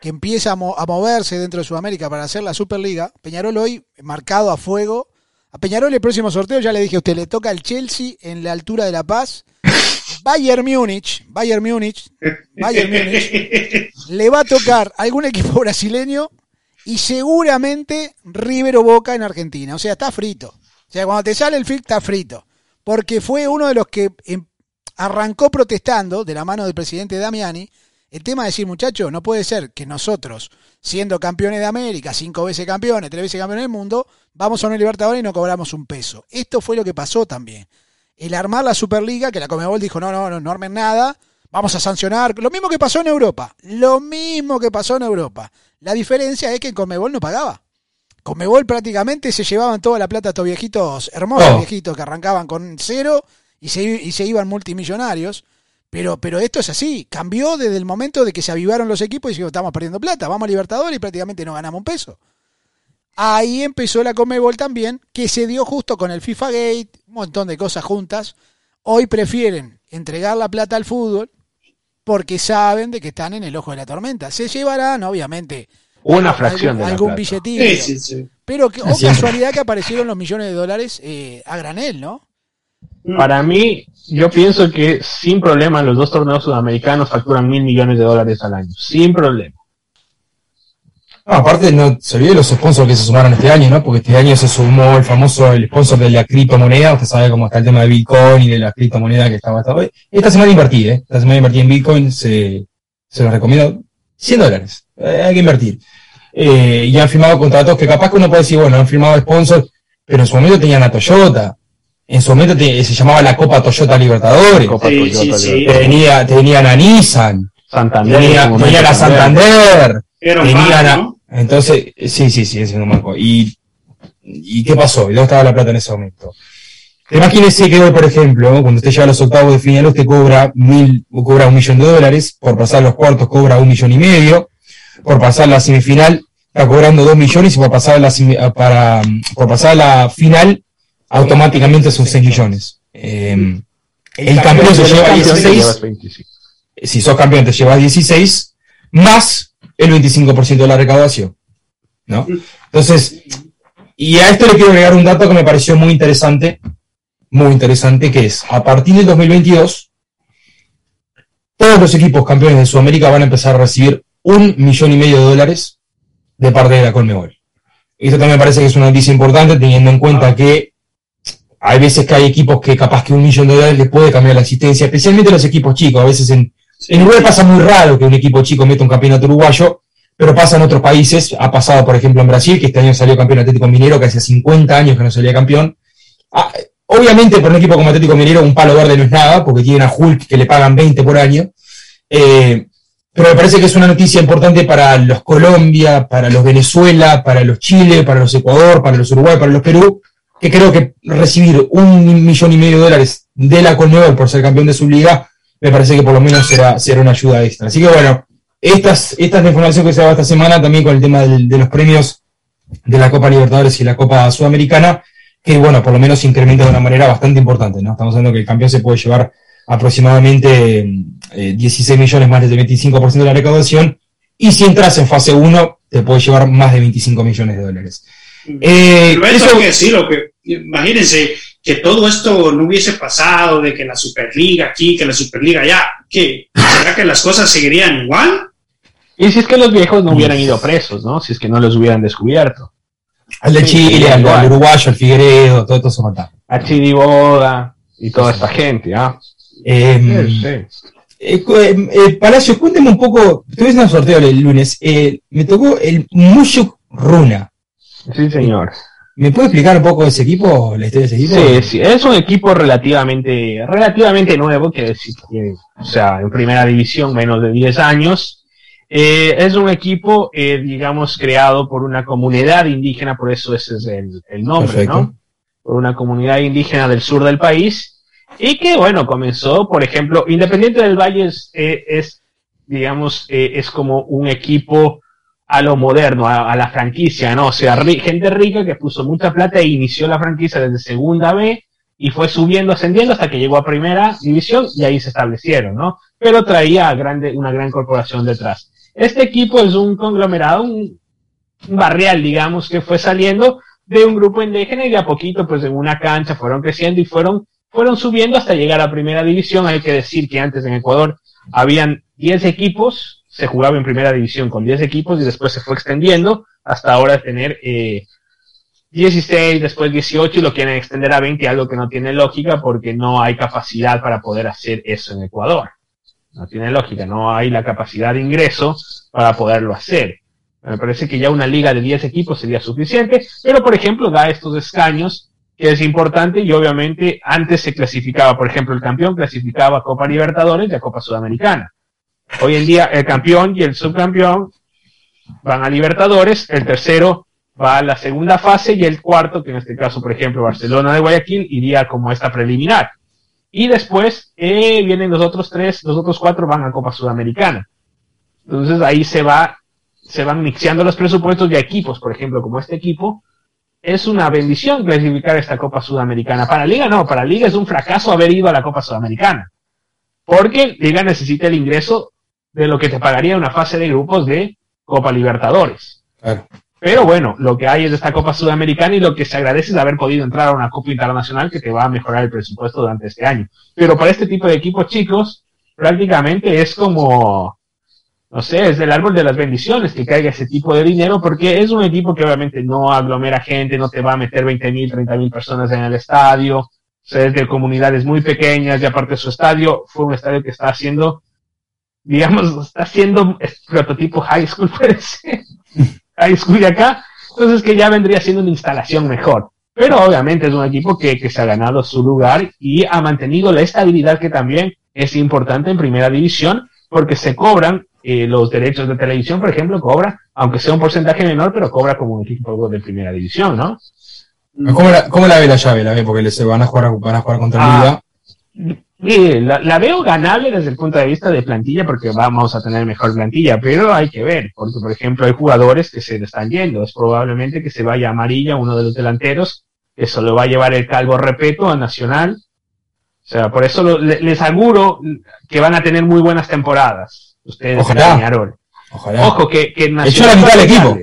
que empieza a, mo- a moverse dentro de Sudamérica para hacer la Superliga. Peñarol hoy marcado a fuego. A Peñarol el próximo sorteo, ya le dije a usted, le toca al Chelsea en la altura de La Paz. Bayern Múnich, Bayern Múnich, Bayern Múnich, le va a tocar algún equipo brasileño y seguramente River o Boca en Argentina. O sea, está frito. O sea, cuando te sale el FIC está frito. Porque fue uno de los que em, arrancó protestando de la mano del presidente Damiani el tema de decir, muchachos, no puede ser que nosotros, siendo campeones de América, cinco veces campeones, tres veces campeones del mundo, vamos a una Libertadores y no cobramos un peso. Esto fue lo que pasó también. El armar la Superliga, que la Comebol dijo, no, no, no, no armen nada, vamos a sancionar. Lo mismo que pasó en Europa. Lo mismo que pasó en Europa. La diferencia es que en Comebol no pagaba. Comebol prácticamente se llevaban toda la plata a estos viejitos, hermosos Oh. viejitos que arrancaban con cero y se, y se iban multimillonarios. Pero, pero esto es así, cambió desde el momento de que se avivaron los equipos y dijeron, estamos perdiendo plata, vamos a Libertadores y prácticamente no ganamos un peso. Ahí empezó la Comebol también, que se dio justo con el FIFA Gate, un montón de cosas juntas. Hoy prefieren entregar la plata al fútbol porque saben de que están en el ojo de la tormenta. Se llevarán, obviamente, Una algún- fracción de la algún plata. billetito. Sí, sí, sí. Pero que, o Siempre. casualidad que aparecieron los millones de dólares eh, a granel, ¿no? Para mí, yo pienso que sin problema los dos torneos sudamericanos facturan mil millones de dólares al año. Sin problema. No, aparte, no se olvide los sponsors que se sumaron este año, ¿no? Porque este año se sumó el famoso el sponsor de la criptomoneda. Usted sabe cómo está el tema de Bitcoin y de la criptomoneda que estaba hasta hoy. Esta semana invertí, ¿eh? Esta semana invertí en Bitcoin, se, se lo recomiendo. 100 dólares. Eh, hay que invertir. Eh, y han firmado contratos que capaz que uno puede decir, bueno, han firmado sponsors, pero en su momento tenían a Toyota. En su momento te- se llamaba la Copa Toyota Libertadores. Copa Sí, Toyota, sí, sí. Tenía, tenían a Nissan. Santander. en Tenía, su momento tenían a también. Santander. Tenían a-. Entonces, sí, sí, sí, es un banco. ¿Y, ¿Y qué pasó? ¿Y dónde estaba la plata en ese momento? Imagínese que hoy, por ejemplo, cuando usted llega a los octavos de final, usted cobra mil, o cobra un millón de dólares, por pasar los cuartos cobra un millón y medio, por pasar la semifinal está cobrando dos millones y por pasar la, para, por pasar la final automáticamente son seis millones. Eh, el campeón se lleva campeón te 16, llevas 25. si sos campeón te llevas 16, más el 25% de la recaudación. ¿no? Entonces, y a esto le quiero agregar un dato que me pareció muy interesante, muy interesante, que es, a partir del 2022, todos los equipos campeones de Sudamérica van a empezar a recibir un millón y medio de dólares de parte de la Colmebol. Esto también me parece que es una noticia importante, teniendo en cuenta que hay veces que hay equipos que capaz que un millón de dólares les puede cambiar la existencia, especialmente los equipos chicos. A veces en, en Uruguay pasa muy raro que un equipo chico meta un campeonato uruguayo, pero pasa en otros países. Ha pasado, por ejemplo, en Brasil, que este año salió campeón Atlético Minero, que hace 50 años que no salía campeón. Ah, obviamente, por un equipo como Atlético Minero, un palo verde no es nada, porque tienen a Hulk que le pagan 20 por año. Eh, pero me parece que es una noticia importante para los Colombia, para los Venezuela, para los Chile, para los Ecuador, para los Uruguay, para los Perú, que creo que recibir un millón y medio de dólares de la Conmebol por ser campeón de su liga, me parece que por lo menos será, será una ayuda extra. Así que bueno, estas, esta es la información que se da esta semana también con el tema del- de los premios de la Copa Libertadores y la Copa Sudamericana, que bueno, por lo menos incrementa de una manera bastante importante, ¿no? Estamos hablando que el campeón se puede llevar aproximadamente eh, 16 millones más del 25% de la recaudación, y si entras en fase 1, te puede llevar más de 25 millones de dólares. Eh, Pero eso eso- hay que decirlo, que imagínense que todo esto no hubiese pasado, de que la Superliga aquí, que la Superliga allá, que ¿será que las cosas seguirían igual? Y si es que los viejos no hubieran ido presos, ¿no? Si es que no los hubieran descubierto. al de Sí, Chile, al, uruguayo, al Figueredo, todo eso fantasma. A Chidi Boda y toda esta gente, ¿ah? Eh, Sí, sí. eh, cu- eh, Palacio, cuénteme un poco, haciendo un sorteo el lunes, eh, me tocó el Mushuk Runa. Sí, señor. ¿Me puede explicar un poco ese equipo, la historia de ese equipo? Sí, sí, es un equipo relativamente, relativamente nuevo, que decir, que, o sea, en primera división menos de 10 años. Eh, es un equipo, eh, digamos, creado por una comunidad indígena, por eso ese es el, el nombre, Perfecto. ¿no? Por una comunidad indígena del sur del país. Y que, bueno, comenzó, por ejemplo, Independiente del Valle es, eh, es digamos, eh, es como un equipo a lo moderno, a, a la franquicia, ¿no? O sea, ri- gente rica que puso mucha plata e inició la franquicia desde segunda B y fue subiendo, ascendiendo hasta que llegó a primera división y ahí se establecieron, ¿no? Pero traía a grande, una gran corporación detrás. Este equipo es un conglomerado, un, barrial, digamos, que fue saliendo de un grupo indígena y de a poquito, pues en una cancha fueron creciendo y fueron, fueron subiendo hasta llegar a primera división. Hay que decir que antes en Ecuador habían 10 equipos, se jugaba en primera división con 10 equipos y después se fue extendiendo hasta ahora tener eh, 16, después 18 y lo quieren extender a 20, algo que no tiene lógica porque no hay capacidad para poder hacer eso en Ecuador. No tiene lógica, no hay la capacidad de ingreso para poderlo hacer. Me parece que ya una liga de 10 equipos sería suficiente, pero por ejemplo da estos escaños que es importante y obviamente antes se clasificaba, por ejemplo, el campeón clasificaba a Copa Libertadores y a Copa Sudamericana. Hoy en día el campeón y el subcampeón van a Libertadores, el tercero va a la segunda fase y el cuarto, que en este caso, por ejemplo, Barcelona de Guayaquil, iría como esta preliminar. Y después eh, vienen los otros tres, los otros cuatro van a Copa Sudamericana. Entonces ahí se va, se van mixeando los presupuestos de equipos, por ejemplo, como este equipo. Es una bendición clasificar esta Copa Sudamericana. Para Liga no, para Liga es un fracaso haber ido a la Copa Sudamericana. Porque Liga necesita el ingreso de lo que te pagaría una fase de grupos de Copa Libertadores. Claro. Pero bueno, lo que hay es esta Copa Sudamericana y lo que se agradece es haber podido entrar a una Copa Internacional que te va a mejorar el presupuesto durante este año. Pero para este tipo de equipos chicos, prácticamente es como, no sé, es del árbol de las bendiciones que caiga ese tipo de dinero porque es un equipo que obviamente no aglomera gente, no te va a meter 20 mil, 30 mil personas en el estadio, o sea, es de comunidades muy pequeñas y aparte su estadio fue un estadio que está haciendo, digamos, está haciendo el prototipo high school, ser high school de acá, entonces que ya vendría siendo una instalación mejor. Pero obviamente es un equipo que, que se ha ganado su lugar y ha mantenido la estabilidad que también es importante en primera división, porque se cobran eh, los derechos de televisión, por ejemplo, cobra, aunque sea un porcentaje menor, pero cobra como un equipo de primera división, ¿no? ¿Cómo la, ¿Cómo la ve la llave? La ve porque se van a jugar, van a jugar contra Ah. Liga. Y la, la veo ganable desde el punto de vista de plantilla porque vamos a tener mejor plantilla, pero hay que ver, porque por ejemplo hay jugadores que se le están yendo, es probablemente que se vaya a amarilla uno de los delanteros, se lo va a llevar el calvo repeto a Nacional, o sea, por eso lo- le- les aseguro que van a tener muy buenas temporadas, ustedes Ojalá. Ojo, que, que Echó Nacional la mitad del equipo.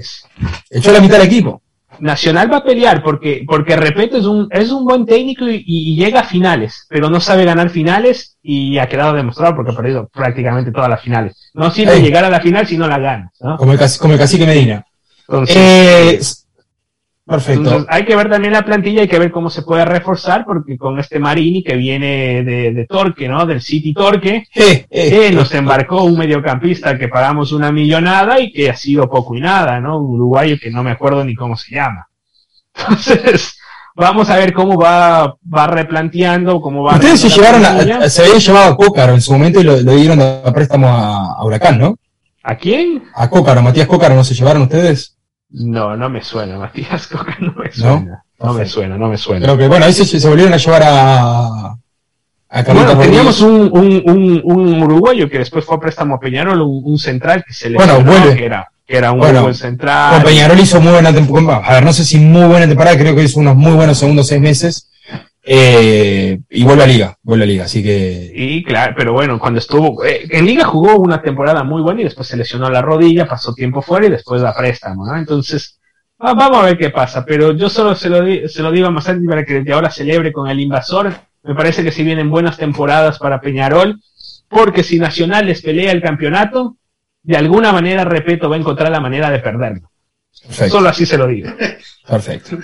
Echó la mitad del equipo. Nacional va a pelear porque, porque repito, es un, es un buen técnico y, y llega a finales, pero no sabe ganar finales y ha quedado demostrado porque ha perdido prácticamente todas las finales. No sirve Ey. llegar a la final si no la ganas, ¿no? Como el, como el cacique Medina. Entonces, Eh, s- perfecto. entonces, hay que ver también la plantilla, hay que ver cómo se puede reforzar porque con este Marini que viene de, de Torque, ¿no? Del City Torque, Eh, eh, eh, nos embarcó un mediocampista que pagamos una millonada y que ha sido poco y nada, ¿no? Un uruguayo que no me acuerdo ni cómo se llama. Entonces, vamos a ver cómo va, va replanteando, cómo va. Ustedes se llevaron a, se habían llevado a Cócaro en su momento y lo, lo dieron a préstamo a, a Huracán, ¿no? ¿A quién? A Cócaro, Matías Cócaro, ¿no se llevaron ustedes? No, no me suena, Matías Coca, no me suena. No, me suena, no me suena. Creo que, bueno, ahí se, se volvieron a llevar a, Bueno, teníamos un, un, un, un uruguayo que después fue a préstamo a Peñarol, un, central que se le Bueno, vuelve. que era, que era un Bueno, buen central. Peñarol hizo muy buena temporada. A ver, no sé si muy buena temporada, creo que hizo unos muy buenos segundos seis meses. Eh, y vuelve a Liga, vuelve a Liga, así que. Y claro, pero bueno, cuando estuvo, eh, en Liga jugó una temporada muy buena y después se lesionó la rodilla, pasó tiempo fuera y después la préstamo, ¿no? Entonces, va- vamos a ver qué pasa, pero yo solo se lo, di- se lo digo a Masanti para que desde ahora celebre con el invasor. Me parece que si vienen buenas temporadas para Peñarol, porque si Nacional les pelea el campeonato, de alguna manera, repito, va a encontrar la manera de perderlo. Perfecto, Solo así se lo digo. perfecto.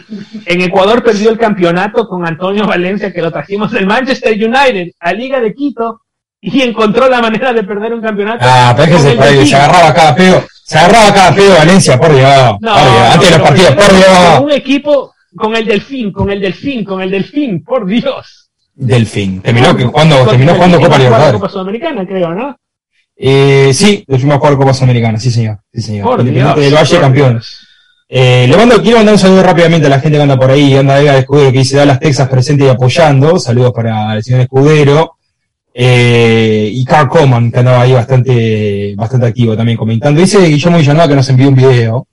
En Ecuador perdió el campeonato con Antonio Valencia, que lo trajimos del Manchester United a Liga de Quito y encontró la manera de perder un campeonato. Ah, pero se, se agarraba cada pedo, se agarraba cada pedo Valencia, por Dios, No, por Dios, antes de los partidos, por Dios. Un equipo con el delfín, con el delfín, con el delfín, por Dios. Delfín. Terminó, que cuando, terminó jugando Copa Libertadores. Copa Sudamericana, creo, ¿no? Eh, sí, Delfín va a jugar Copa Sudamericana, sí señor. Sí, señor. Por Independiente Dios. del Valle, campeón. Dios. Eh, le mando, quiero mandar un saludo rápidamente a la gente que anda por ahí, anda Vega de Escudero, que dice Dallas, Texas, presente y apoyando. Saludos para el señor Escudero. Eh, y Carl Coman, que andaba ahí bastante, bastante activo también comentando. Dice Guillermo Villanueva que nos envió un video.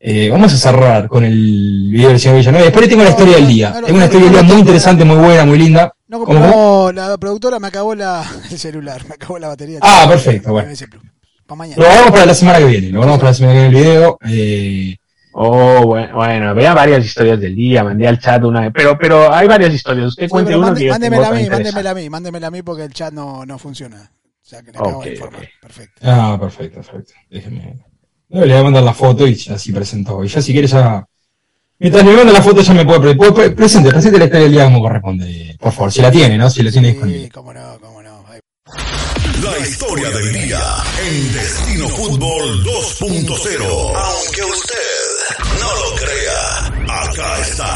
Eh, vamos a cerrar con el video del señor Villanueva. Después tengo la historia del día. Tengo una historia del día muy interesante, muy buena, muy linda. No, ¿Cómo? no, la productora me acabó la, el celular, me acabó la batería. Ah, perfecto, bueno. Para mañana. Lo guardamos para la semana que viene. Lo guardamos para la semana que viene el video. Eh, Oh, bueno, bueno, vea varias historias del día, mandé al chat una vez, pero, pero hay varias historias, usted Sí, cuente una mande- que yo mándemela a mí, mándemela a mí, mándemela a mí porque el chat no, no funciona. O sea que le acabo de informar. Perfecto. Ah, perfecto, perfecto. Déjeme. Le voy a mandar la foto y así presentó. Y ya si quiere ya. Mientras me manda la foto ya me puede, pre- puede- presente, presente la historia del día como corresponde. Por favor, si la tiene, ¿no? Si la tiene Sí, disponible. cómo no, cómo no. Ahí. La historia del día en Destino Fútbol 2.0. Aunque usted no lo crea, acá está.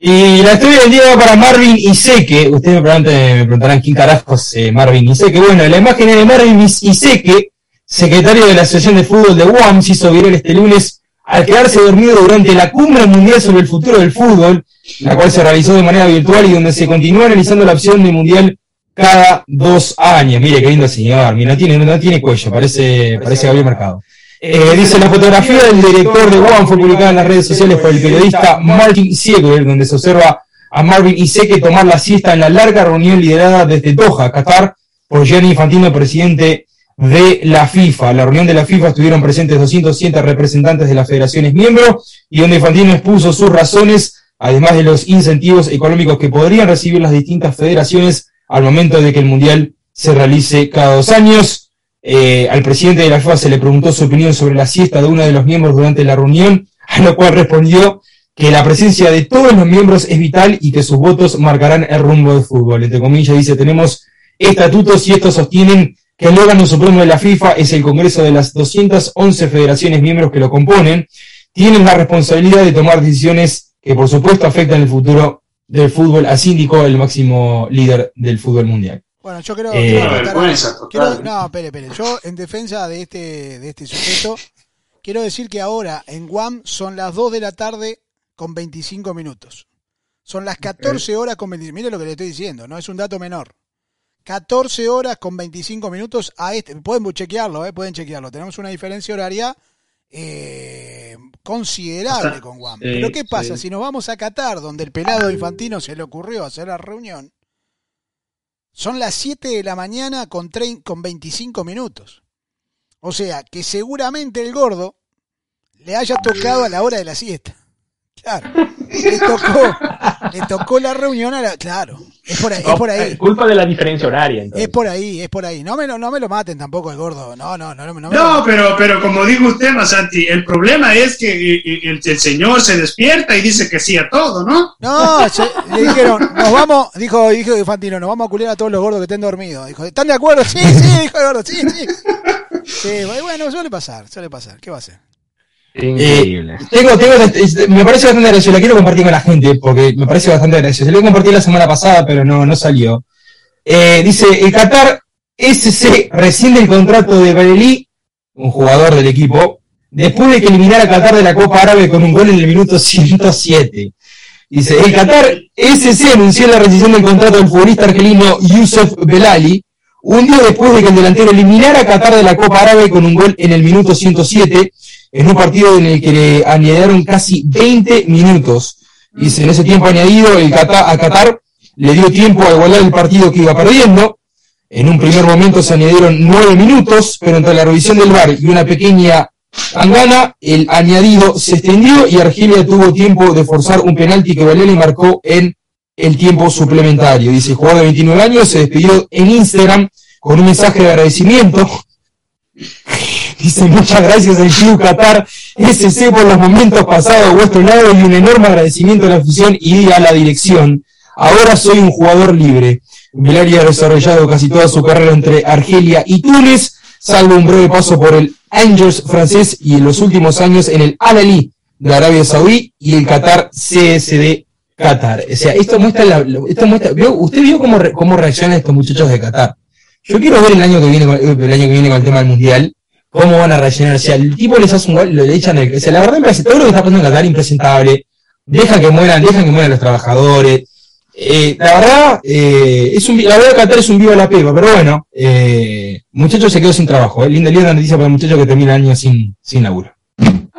Y la historia del día va para Marvin Iseke. Ustedes me preguntan- me preguntarán quién carajos es Marvin Iseke. Bueno, la imagen de Marvin Iseke, secretario de la Asociación de Fútbol de UAM, se hizo viral este lunes al quedarse dormido durante la cumbre mundial sobre el futuro del fútbol, la cual se realizó de manera virtual y donde se continúa analizando la opción de mundial cada dos años. Mire qué lindo señor, mira, no tiene, no tiene cuello, parece, parece Gabriel Mercado. Eh, dice, la fotografía del director de UAM fue publicada en las redes sociales por el periodista Martin Siegel, donde se observa a Marvin Iseke tomar la siesta en la larga reunión liderada desde Doha, Qatar, por Gianni Infantino, presidente de la FIFA. En la reunión de la FIFA estuvieron presentes 207 representantes de las federaciones miembros y donde Infantino expuso sus razones, además de los incentivos económicos que podrían recibir las distintas federaciones al momento de que el Mundial se realice cada dos años. Eh, al presidente de la FIFA se le preguntó su opinión sobre la siesta de uno de los miembros durante la reunión, a lo cual respondió que la presencia de todos los miembros es vital y que sus votos marcarán el rumbo del fútbol. Entre comillas dice, tenemos estatutos y estos sostienen que el órgano supremo de la FIFA es el Congreso de las 211 federaciones miembros que lo componen, tienen la responsabilidad de tomar decisiones que por supuesto afectan el futuro del fútbol, así indicó el máximo líder del fútbol mundial. Bueno, yo creo, Eh, quiero vergüenza. Quiero- no, espere, espere. Yo, en defensa de este, de este sujeto, quiero decir que ahora en Guam son las 2 de la tarde con 25 minutos. Son las 14 horas con 25 Mire lo que le estoy diciendo, no es un dato menor. 14 horas con 25 minutos a este. Pueden chequearlo, eh, pueden chequearlo. Tenemos una diferencia horaria eh, considerable con Guam. Pero ¿qué pasa? Si nos vamos a Qatar, donde el pelado infantino se le ocurrió hacer la reunión, son las 7 de la mañana con, con 25 minutos. O sea, que seguramente el gordo le haya tocado a la hora de la siesta. Claro. Le tocó, le tocó la reunión a la... Claro. Es por ahí, es por ahí. culpa de la diferencia horaria, entonces. Es por ahí, es por ahí. No me lo, no me lo maten tampoco el gordo. No, no, no, no, me No, lo- pero, pero como dijo usted, Masanti, el problema es que eh, eh, el, el señor se despierta y dice que sí a todo, ¿no? No, se- le dijeron, nos vamos, dijo, dijo Infantino, nos vamos a culiar a todos los gordos que estén dormidos. Dijo, ¿están de acuerdo? Sí, sí, dijo el gordo, sí, sí. Sí, bueno, suele pasar, suele pasar. ¿Qué va a hacer? Increíble. Tengo, tengo, es- me parece bastante gracioso, la quiero compartir con la gente porque me parece bastante gracioso. La compartí la semana pasada, pero no, no salió. Eh, dice, el Qatar SC rescinde el contrato de Barelli, un jugador del equipo, después de que eliminara a Qatar de la Copa Árabe con un gol en el minuto 107. Dice, el Qatar SC anunció la rescisión del contrato del futbolista argelino Yusuf Belali, un día después de que el delantero eliminara a Qatar de la Copa Árabe con un gol en el minuto 107, en un partido en el que le añadieron casi 20 minutos. Dice, en ese tiempo añadido, el Qatar, a Qatar le dio tiempo a igualar el partido que iba perdiendo. En un primer momento se añadieron 9 minutos, pero entre la revisión del VAR y una pequeña tangana, el añadido se extendió y Argelia tuvo tiempo de forzar un penalti que Valera marcó en el tiempo suplementario. Dice, el jugador de 29 años se despidió en Instagram con un mensaje de agradecimiento. Dice, muchas gracias al Club Qatar SC por los momentos pasados a vuestro lado y un enorme agradecimiento a la afición y a la dirección. Ahora soy un jugador libre. Velari ha desarrollado casi toda su carrera entre Argelia y Túnez, salvo un breve paso por el Angels francés y en los últimos años en el Al Ahly de Arabia Saudí y el Qatar CSD Qatar. O sea, esto muestra, la, esto muestra ¿vio? usted vio cómo, cómo reaccionan estos muchachos de Qatar. Yo quiero ver el año que viene, el año que viene con el tema del mundial, cómo van a reaccionar. O sea, el tipo les hace un gol, lo le echan el, o sea, la verdad me parece todo lo que está pasando en Qatar impresentable. Dejan que mueran, dejan que mueran los trabajadores. Eh, la verdad, eh, es un, la verdad Qatar es un vivo a la pepa, pero bueno, eh, muchacho se quedó sin trabajo, eh. linda, linda noticia para el muchacho que termina el año sin, sin laburo.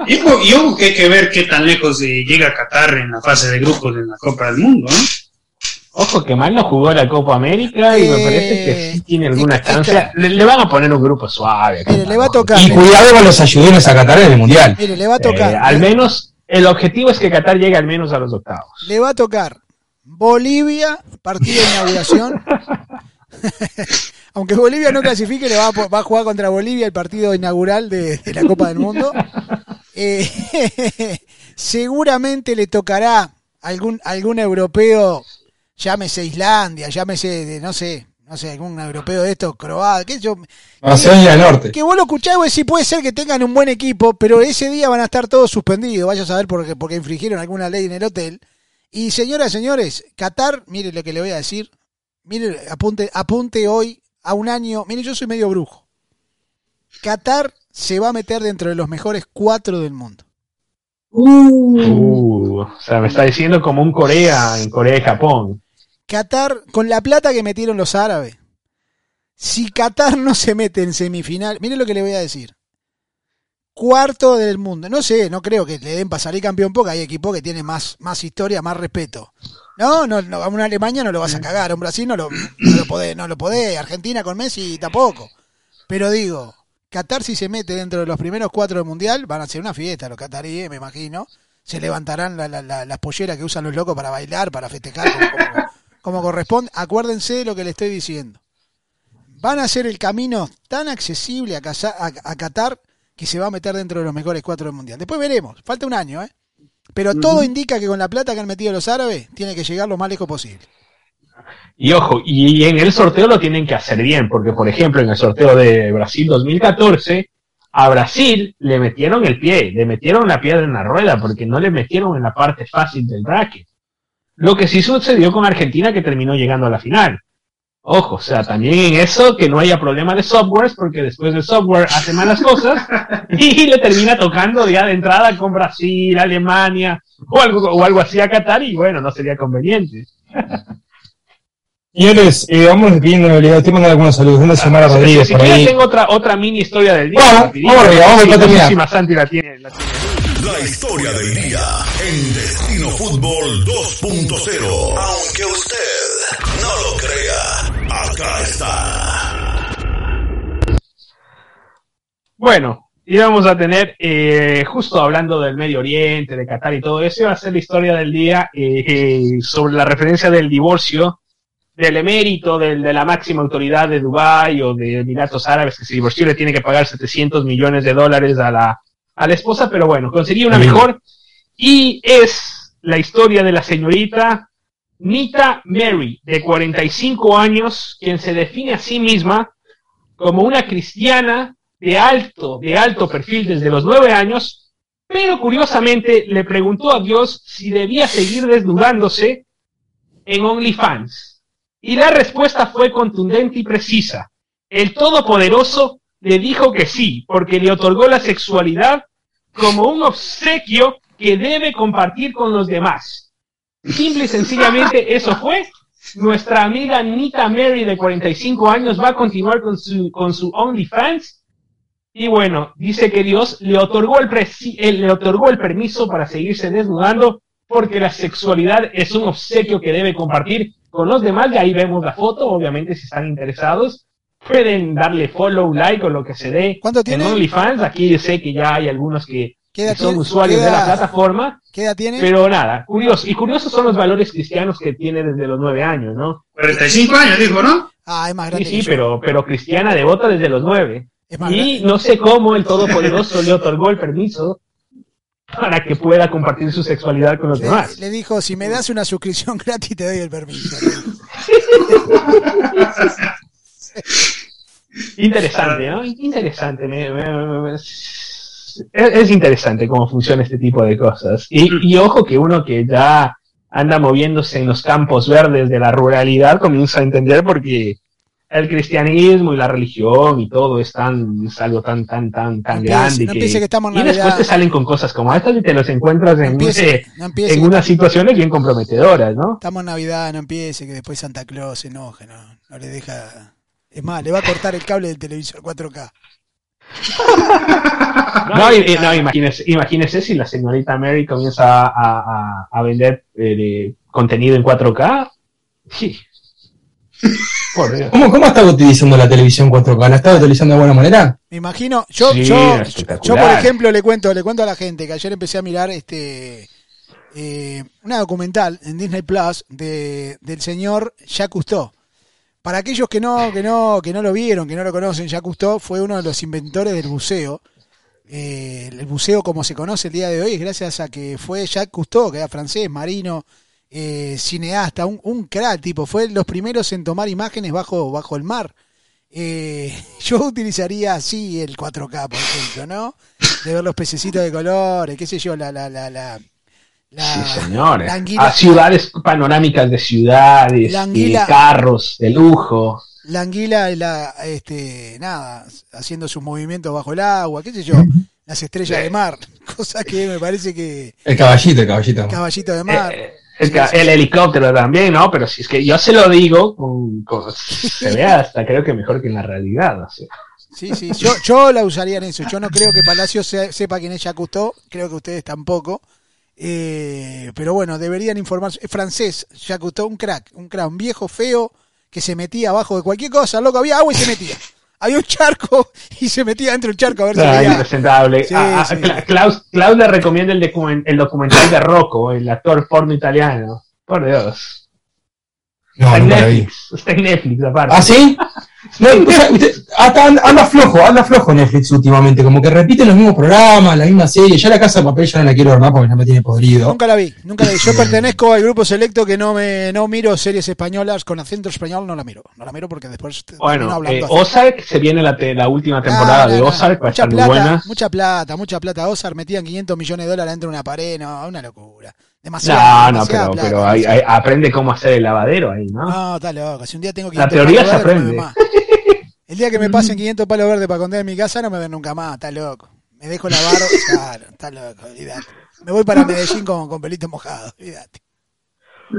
Y, po- y hubo que, que ver qué tan lejos eh, llega Qatar en la fase de grupos de la Copa del Mundo, ¿no? Ojo que mal no jugó la Copa América y me Eh, parece que sí tiene alguna chance. Le, le van a poner un grupo suave. Mire, le va a tocar. Y cuidado con los ayudones a Qatar en el mundial. Mire, le va a Eh, tocar. al menos, el objetivo es que Qatar llegue al menos a los octavos. Le va a tocar Bolivia, partido de inauguración. Aunque Bolivia no clasifique, le va a, po- va a jugar contra Bolivia el partido inaugural de, de la Copa del Mundo. Eh, seguramente le tocará algún, algún europeo, llámese Islandia, llámese, de, no sé, no sé, algún europeo de estos, croata, qué sé yo. Macedonia del Norte. Que vos lo escuchás, vos decís, puede ser que tengan un buen equipo, pero ese día van a estar todos suspendidos. Vaya a saber porque, porque infringieron alguna ley en el hotel. Y señoras, señores, Qatar, mire lo que le voy a decir. Mire, apunte, apunte hoy a un año. Mire, yo soy medio brujo. Qatar se va a meter dentro de los mejores cuatro del mundo. Uh, o sea, me está diciendo como un Corea en Corea y Japón. Qatar, con la plata que metieron los árabes, si Qatar no se mete en semifinal, mire lo que le voy a decir. Cuarto del mundo. No sé, no creo que le den para salir campeón porque hay equipos que tienen más, más historia, más respeto. No, no, no, a una Alemania no lo vas a cagar, a un Brasil no lo, no lo podés, no lo podés, Argentina con Messi tampoco. Pero digo, Qatar si se mete dentro de los primeros cuatro del mundial, van a hacer una fiesta los cataríes, me imagino. Se levantarán la- la- la- las polleras que usan los locos para bailar, para festejar como corresponde. Acuérdense de lo que le estoy diciendo. Van a hacer el camino tan accesible a, Casa- a- a Qatar que se va a meter dentro de los mejores cuatro del mundial. Después veremos, falta un año, ¿eh? Pero todo indica que con la plata que han metido los árabes, tiene que llegar lo más lejos posible. Y ojo, y en el sorteo lo tienen que hacer bien, porque por ejemplo en el sorteo de Brasil 2014, a Brasil le metieron el pie, le metieron la piedra en la rueda, porque no le metieron en la parte fácil del bracket. Lo que sí sucedió con Argentina que terminó llegando a la final. Ojo, o sea, también en eso que no haya problema de softwares, porque después del software hace malas cosas y le termina tocando ya de entrada con Brasil, Alemania o algo, o algo así a Qatar y bueno, no sería conveniente. Señores, eh, vamos la realidad. Estoy mandando algunos saludos. Una semana Rodríguez si por ahí. tengo otra, otra mini historia del día. Vamos, vamos vamos Sí, la historia del día en Destino Fútbol 2.0. Aunque usted no lo crea, acá está. Bueno, íbamos a tener, eh, justo hablando del Medio Oriente, de Qatar y todo eso, iba a ser la historia del día eh, sobre la referencia del divorcio del emérito del, de la máxima autoridad de Dubái o de Emiratos Árabes que se divorció y le tiene que pagar 700 millones de dólares a la, a la esposa, pero bueno, conseguí una mejor y es la historia de la señorita Nita Mary, de 45 años, quien se define a sí misma como una cristiana de alto, de alto perfil desde los nueve años, pero curiosamente le preguntó a Dios si debía seguir desnudándose en OnlyFans. Y la respuesta fue contundente y precisa. El Todopoderoso le dijo que sí, porque le otorgó la sexualidad como un obsequio que debe compartir con los demás. Simple y sencillamente eso fue. Nuestra amiga Nita Mary de 45 años va a continuar con su, con su OnlyFans y bueno, dice que Dios le otorgó el, eh, le otorgó el permiso para seguirse desnudando porque la sexualidad es un obsequio que debe compartir con los demás. Y ahí vemos la foto, obviamente si están interesados. Pueden darle follow, like o lo que se dé ¿Cuánto en tiene? OnlyFans. Aquí sé que ya hay algunos que, ¿Qué edad que son tiene? usuarios ¿Qué de la plataforma, ¿Qué edad tiene? pero nada, curioso. Y curiosos son los valores cristianos que tiene desde los nueve años, ¿no? 45 años, dijo, ¿no? Ah, es más Sí, grande. sí, yo. pero, pero cristiana devota desde los nueve. Es más Y no sé cómo el Todopoderoso le otorgó el permiso para que pueda compartir su sexualidad con los Le, demás. le dijo, si me das una suscripción gratis te doy el permiso. Interesante, ¿no? Interesante. me- me- me- me- es, es interesante cómo funciona este tipo de cosas. Y, y ojo que uno que ya anda moviéndose en los campos verdes de la ruralidad comienza a entender porque el cristianismo y la religión y todo es, tan, es algo tan, tan, tan, tan No grande. no que estamos y después te salen con cosas como estas y te los encuentras No en, empiece, empiece en unas situaciones bien comprometedoras, ¿no? Estamos en Navidad, no empiece, que después Santa Claus se enoje, no, no le deja. Es más, le va a cortar el cable del televisor 4K. No, y- no, imagínese, imagínese si la señorita Mary comienza a, a- a vender eh, contenido en 4K. Sí. Por Dios. ¿Cómo, ¿Cómo estaba utilizando la televisión 4K? ¿La estaba utilizando de buena manera? Me imagino, yo, Sí, yo, yo, por ejemplo le cuento, le cuento a la gente que ayer empecé a mirar este eh, una documental en Disney Plus de, del señor Jacques Cousteau. Para aquellos que no, que no, que no lo vieron, que no lo conocen, Jacques Cousteau fue uno de los inventores del buceo. Eh, el buceo como se conoce el día de hoy es gracias a que fue Jacques Cousteau, que era francés, marino, eh, cineasta, un, un crack tipo, fue los primeros en tomar imágenes bajo, bajo el mar. Eh, yo utilizaría así el 4K, por ejemplo, ¿no? De ver los pececitos de colores, qué sé yo, la, la, la, la, la- Sí, señores. la anguila- A ciudades panorámicas de ciudades, anguila- de carros, de lujo. la anguila, la, este, nada, haciendo sus movimientos bajo el agua, qué sé yo, las estrellas de mar, cosa que me parece que El caballito, el caballito. caballito de mar. Eh, el, el helicóptero también, ¿no? Pero si es que yo se lo digo, con, con- se ve hasta creo que mejor que en la realidad. o sea. Sí, sí, yo, yo la usaría en eso. Yo no creo que Palacio se- sepa quién es Cousteau, creo que ustedes tampoco. Eh, pero bueno, deberían informarse. Es francés, Jacques Cousteau, un crack, un crack, un viejo feo que se metía abajo de cualquier cosa, loco, había agua y se metía. Había un charco y se metía dentro del charco a ver si Ah, impresentable. Sí, Ah, ah, sí. Klaus, Klaus le recomienda el, documen- el documental de Rocco, el actor porno italiano. Por Dios. No, está en. Netflix. Está en Netflix, aparte. ¿Ah, sí? No, usted- hasta anda, flojo, anda flojo Netflix últimamente, como que repite los mismos programas, la misma serie. Ya la casa de papel ya no la quiero ver más porque ya me tiene podrido. Nunca la vi, nunca la vi. Yo pertenezco al grupo selecto que no me no miro series españolas con acento español, no la miro. No la miro porque después Bueno, hablando eh. Ozark, se viene la, te- la última temporada de no. Ozark, va a mucha estar muy plata, buena. Mucha plata, mucha plata. Ozark metían 500 millones de dólares dentro de una pared, no, una locura. Demasiado. No, no, pero, plata, pero hay- demasiada. hay- aprende cómo hacer el lavadero ahí, ¿no? No, está loco. Si un día tengo La 500 teoría palos se no aprende. El día que me pasen 500 palos verdes para esconder en mi casa, no me ven nunca más. Está loco. Me dejo la barba. Claro, está loco. Me voy para Medellín con, con pelito mojado. Olvídate.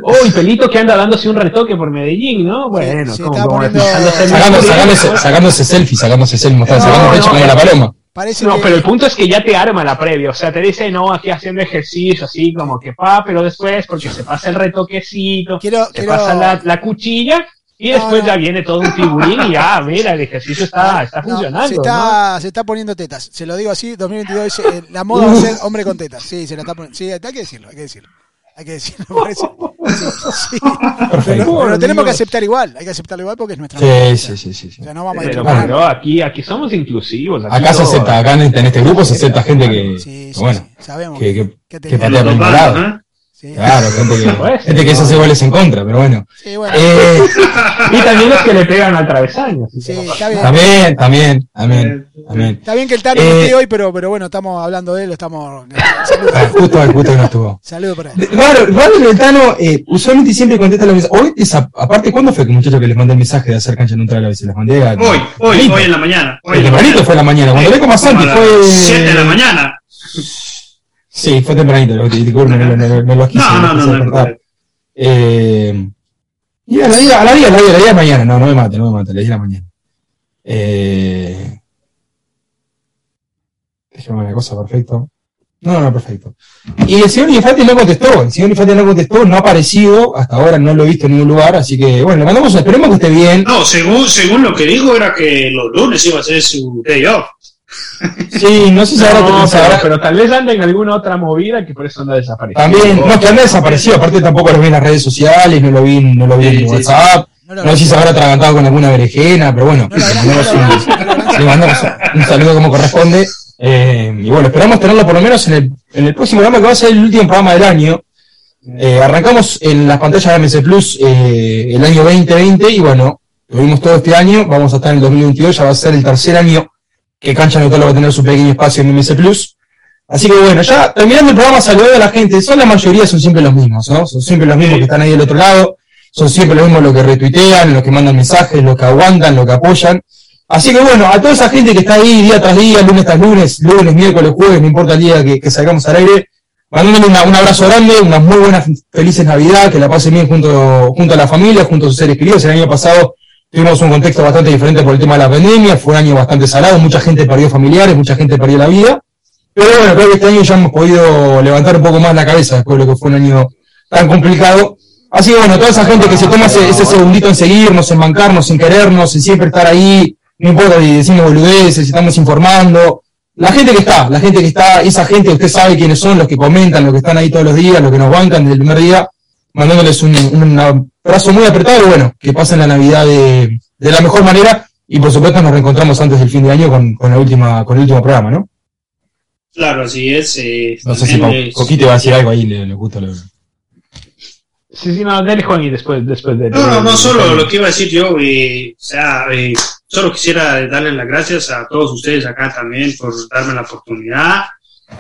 Oh, y Pelito que anda dándose un retoque por Medellín, ¿no? Bueno, se como, poniendo- Mercurio. sacándose, sacándose selfie, sacándose selfie, mostrando, No, sacando pecho no, como la paloma. Parece No, que. pero el punto es que ya te arma la previa, o sea, te dice, no, aquí haciendo ejercicio, así como que pa, pero después, porque se pasa el retoquecito, Quiero- se quiero- pasa la, la cuchilla, y No, después no. ya viene todo un figurín y ya, mira, el ejercicio está, está funcionando. se, está, se está poniendo tetas. Se lo digo así, 2022 dice, eh, la moda va a ser hombre con tetas. Sí, se la está poniendo. Sí, hay que decirlo, hay que decirlo. Hay que decirlo. parece. Sí, sí. Pero, pero lo tenemos que aceptar igual. Hay que aceptarlo igual porque es nuestra. Sí, sí, sí, sí. sí. O sea, no vamos a Pero, discriminar. pero aquí, aquí somos inclusivos. aquí Acá se todo- acepta, acá en este, en este grupo se acepta gente que, Sí, que sí, bueno, sí, sabemos. que, que, que que patea por el lado. Sí, Claro, gente que, gente que se no. hace goles en contra, pero bueno. sí, bueno. Eh, Y también los que le pegan al travesaño. así Sí, está bien. también, también, también, también. Está bien que el Tano no Eh, esté hoy, pero, pero bueno, estamos hablando de él. Estamos. Ah, Saludos Justo, justo que no estuvo. saludo para él. Raro, raro el Tano, eh, usualmente siempre contesta los mensajes. Hoy, esa- aparte, ¿cuándo fue que muchacho que les mandé el mensaje de hacer cancha neutral a veces? Les mandé a. Hoy, hoy, hoy en la mañana. Hoy El en la mañana. fue en la mañana. Cuando Masanti como a las fue. 7 de la mañana. Sí, fue tempranito, lo- disculpe, no, no, los quise. No, no, no. Eh, y a la día, a la día, a la día, a la día mañana, no, no me mate, no me mate, a la día de la mañana. Eh, déjame una cosa, perfecto. No, no, perfecto. Y el señor Infante no contestó, el señor Infante no contestó, no ha aparecido, hasta ahora no lo he visto en ningún lugar, así que bueno, le mandamos, esperemos que esté bien. No, según, según lo que dijo era que los lunes iba a ser su day off. Sí, no sé si habrá, No, pero, pero tal vez anda en alguna otra movida que por eso anda desaparecido. también, no, que anda desaparecido, aparte tampoco lo vi en las redes sociales, no lo vi, no lo vi Sí, en sí, WhatsApp. No lo No sé si se habrá atragantado con alguna berenjena, pero bueno, No lo le mandamos lo un, no lo habrá- le mandamos un saludo como corresponde. Eh, y bueno, esperamos tenerlo por lo menos en el, en el próximo programa que va a ser el último programa del año. Eh, arrancamos en las pantallas de MC Plus eh, el año 2020 y bueno, Tuvimos todo este año, vamos a estar en el 2022, ya va a ser el tercer año que Cancha Neutral va a tener su pequeño espacio en MS Plus. Así que bueno, ya terminando el programa, saludando a la gente. Son la mayoría, son siempre los mismos, ¿no? Son siempre los mismos que están ahí del otro lado. Son siempre los mismos los que retuitean, los que mandan mensajes, los que aguantan, los que apoyan. Así que bueno, a toda esa gente que está ahí día tras día, lunes tras lunes, lunes, miércoles, jueves, no importa el día que, salgamos al aire, mandándole un abrazo grande, unas muy buenas, felices Navidad, que la pasen bien junto, junto a la familia, junto a sus seres queridos. El año pasado tuvimos un contexto bastante diferente por el tema de la pandemia, fue un año bastante salado, mucha gente perdió familiares, mucha gente perdió la vida. Pero bueno, creo que este año ya hemos podido levantar un poco más la cabeza después de lo que fue un año tan complicado. Así que bueno, toda esa gente que se toma ese, segundito en seguirnos, en bancarnos, en querernos, en siempre estar ahí, no importa si decimos boludeces, si estamos informando. La gente que está, la gente que está, esa gente, usted sabe quiénes son, los que comentan, los que están ahí todos los días, los que nos bancan desde el primer día, mandándoles un, un abrazo muy apretado y bueno, que pasen la Navidad de, de la mejor manera y por supuesto nos reencontramos antes del fin de año con, con la última, con el último programa, ¿no? Claro, así es. eh, No sé si Co- Coquito va a decir algo ahí, le, le gusta lo Sí, sí, no, dale Juan y después, después de... No, no, no solo lo que iba a decir yo, eh, o sea, eh, solo quisiera darles las gracias a todos ustedes acá también por darme la oportunidad.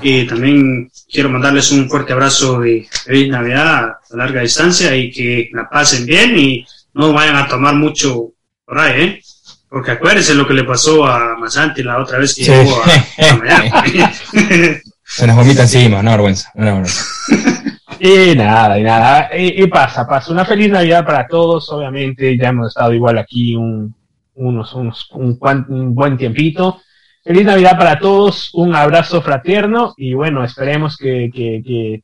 Y también quiero mandarles un fuerte abrazo de feliz Navidad a larga distancia y que la pasen bien y no vayan a tomar mucho por ahí, ¿eh? Porque acuérdense lo que le pasó a Masanti la otra vez que Sí. llegó a. Se nos vomita encima, una vergüenza, vergüenza. Y nada, y nada. Y, y pasa, pasa. Una feliz Navidad para todos, obviamente. Ya hemos estado igual aquí un, unos, unos, un buen tiempito. Feliz Navidad para todos, un abrazo fraterno y bueno, esperemos que, que, que,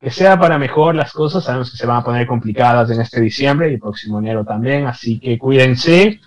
que sea para mejor las cosas. Sabemos que se van a poner complicadas en este diciembre y el próximo enero también, así que cuídense.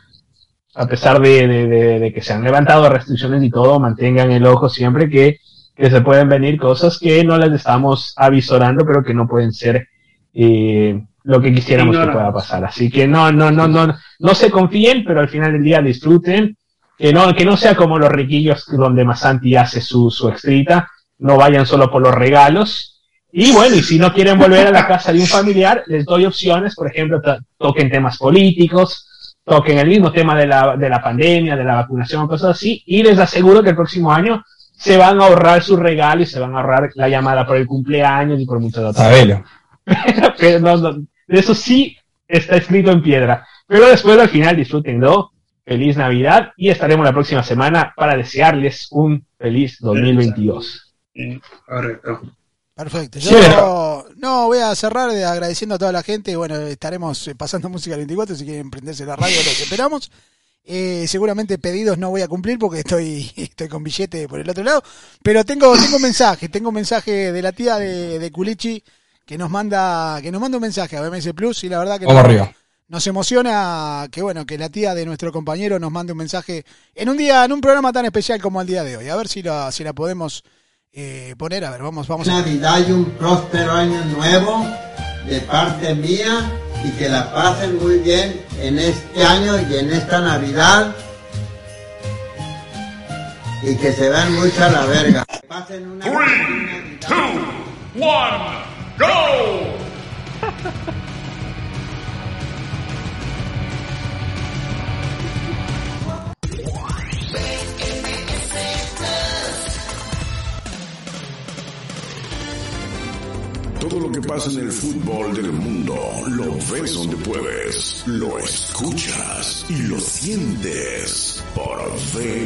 A pesar de, de, de- de que se han levantado restricciones y todo, mantengan el ojo siempre que que se pueden venir cosas que no las estamos avisorando, pero que no pueden ser eh, lo que quisiéramos que pueda pasar. Así que no, no, no, no, no se confíen, pero al final del día disfruten. Que no, que no sea como los riquillos donde Masanti hace su, su extrita, no vayan solo por los regalos. Y bueno, y si no quieren volver a la casa de un familiar, les doy opciones, por ejemplo, to- toquen temas políticos, toquen el mismo tema de la, de la pandemia, de la vacunación, cosas así, y les aseguro que el próximo año se van a ahorrar su regalo y se van a ahorrar la llamada por el cumpleaños y por muchas otras Sabelo. pero no, no, eso sí está escrito en piedra. Pero después al final disfrútenlo. Feliz Navidad y estaremos la próxima semana para desearles un feliz 2022. Eh, Correcto. Perfecto. Sí, Yo no voy a cerrar de agradeciendo a toda la gente. Bueno, estaremos eh, pasando música al 24 si quieren prenderse la radio, los esperamos. Eh, seguramente pedidos no voy a cumplir porque estoy, estoy con billete por el otro lado. Pero tengo, tengo un mensaje, tengo un mensaje de la tía de, de Culichi que nos manda, que nos manda un mensaje a BMS Plus y la verdad que Vamos arriba. Nos emociona que bueno, que la tía de nuestro compañero nos mande un mensaje en un día, en un programa tan especial como el día de hoy. A ver si la, si la podemos eh, poner. A ver, vamos, vamos a Navidad y un próspero año nuevo de parte mía y que la pasen muy bien en este año y en esta Navidad y que se vean mucho a la verga. Que pasen una Three, two, one, go! Todo lo que pasa en el fútbol del mundo lo ves donde puedes, lo escuchas y lo sientes por.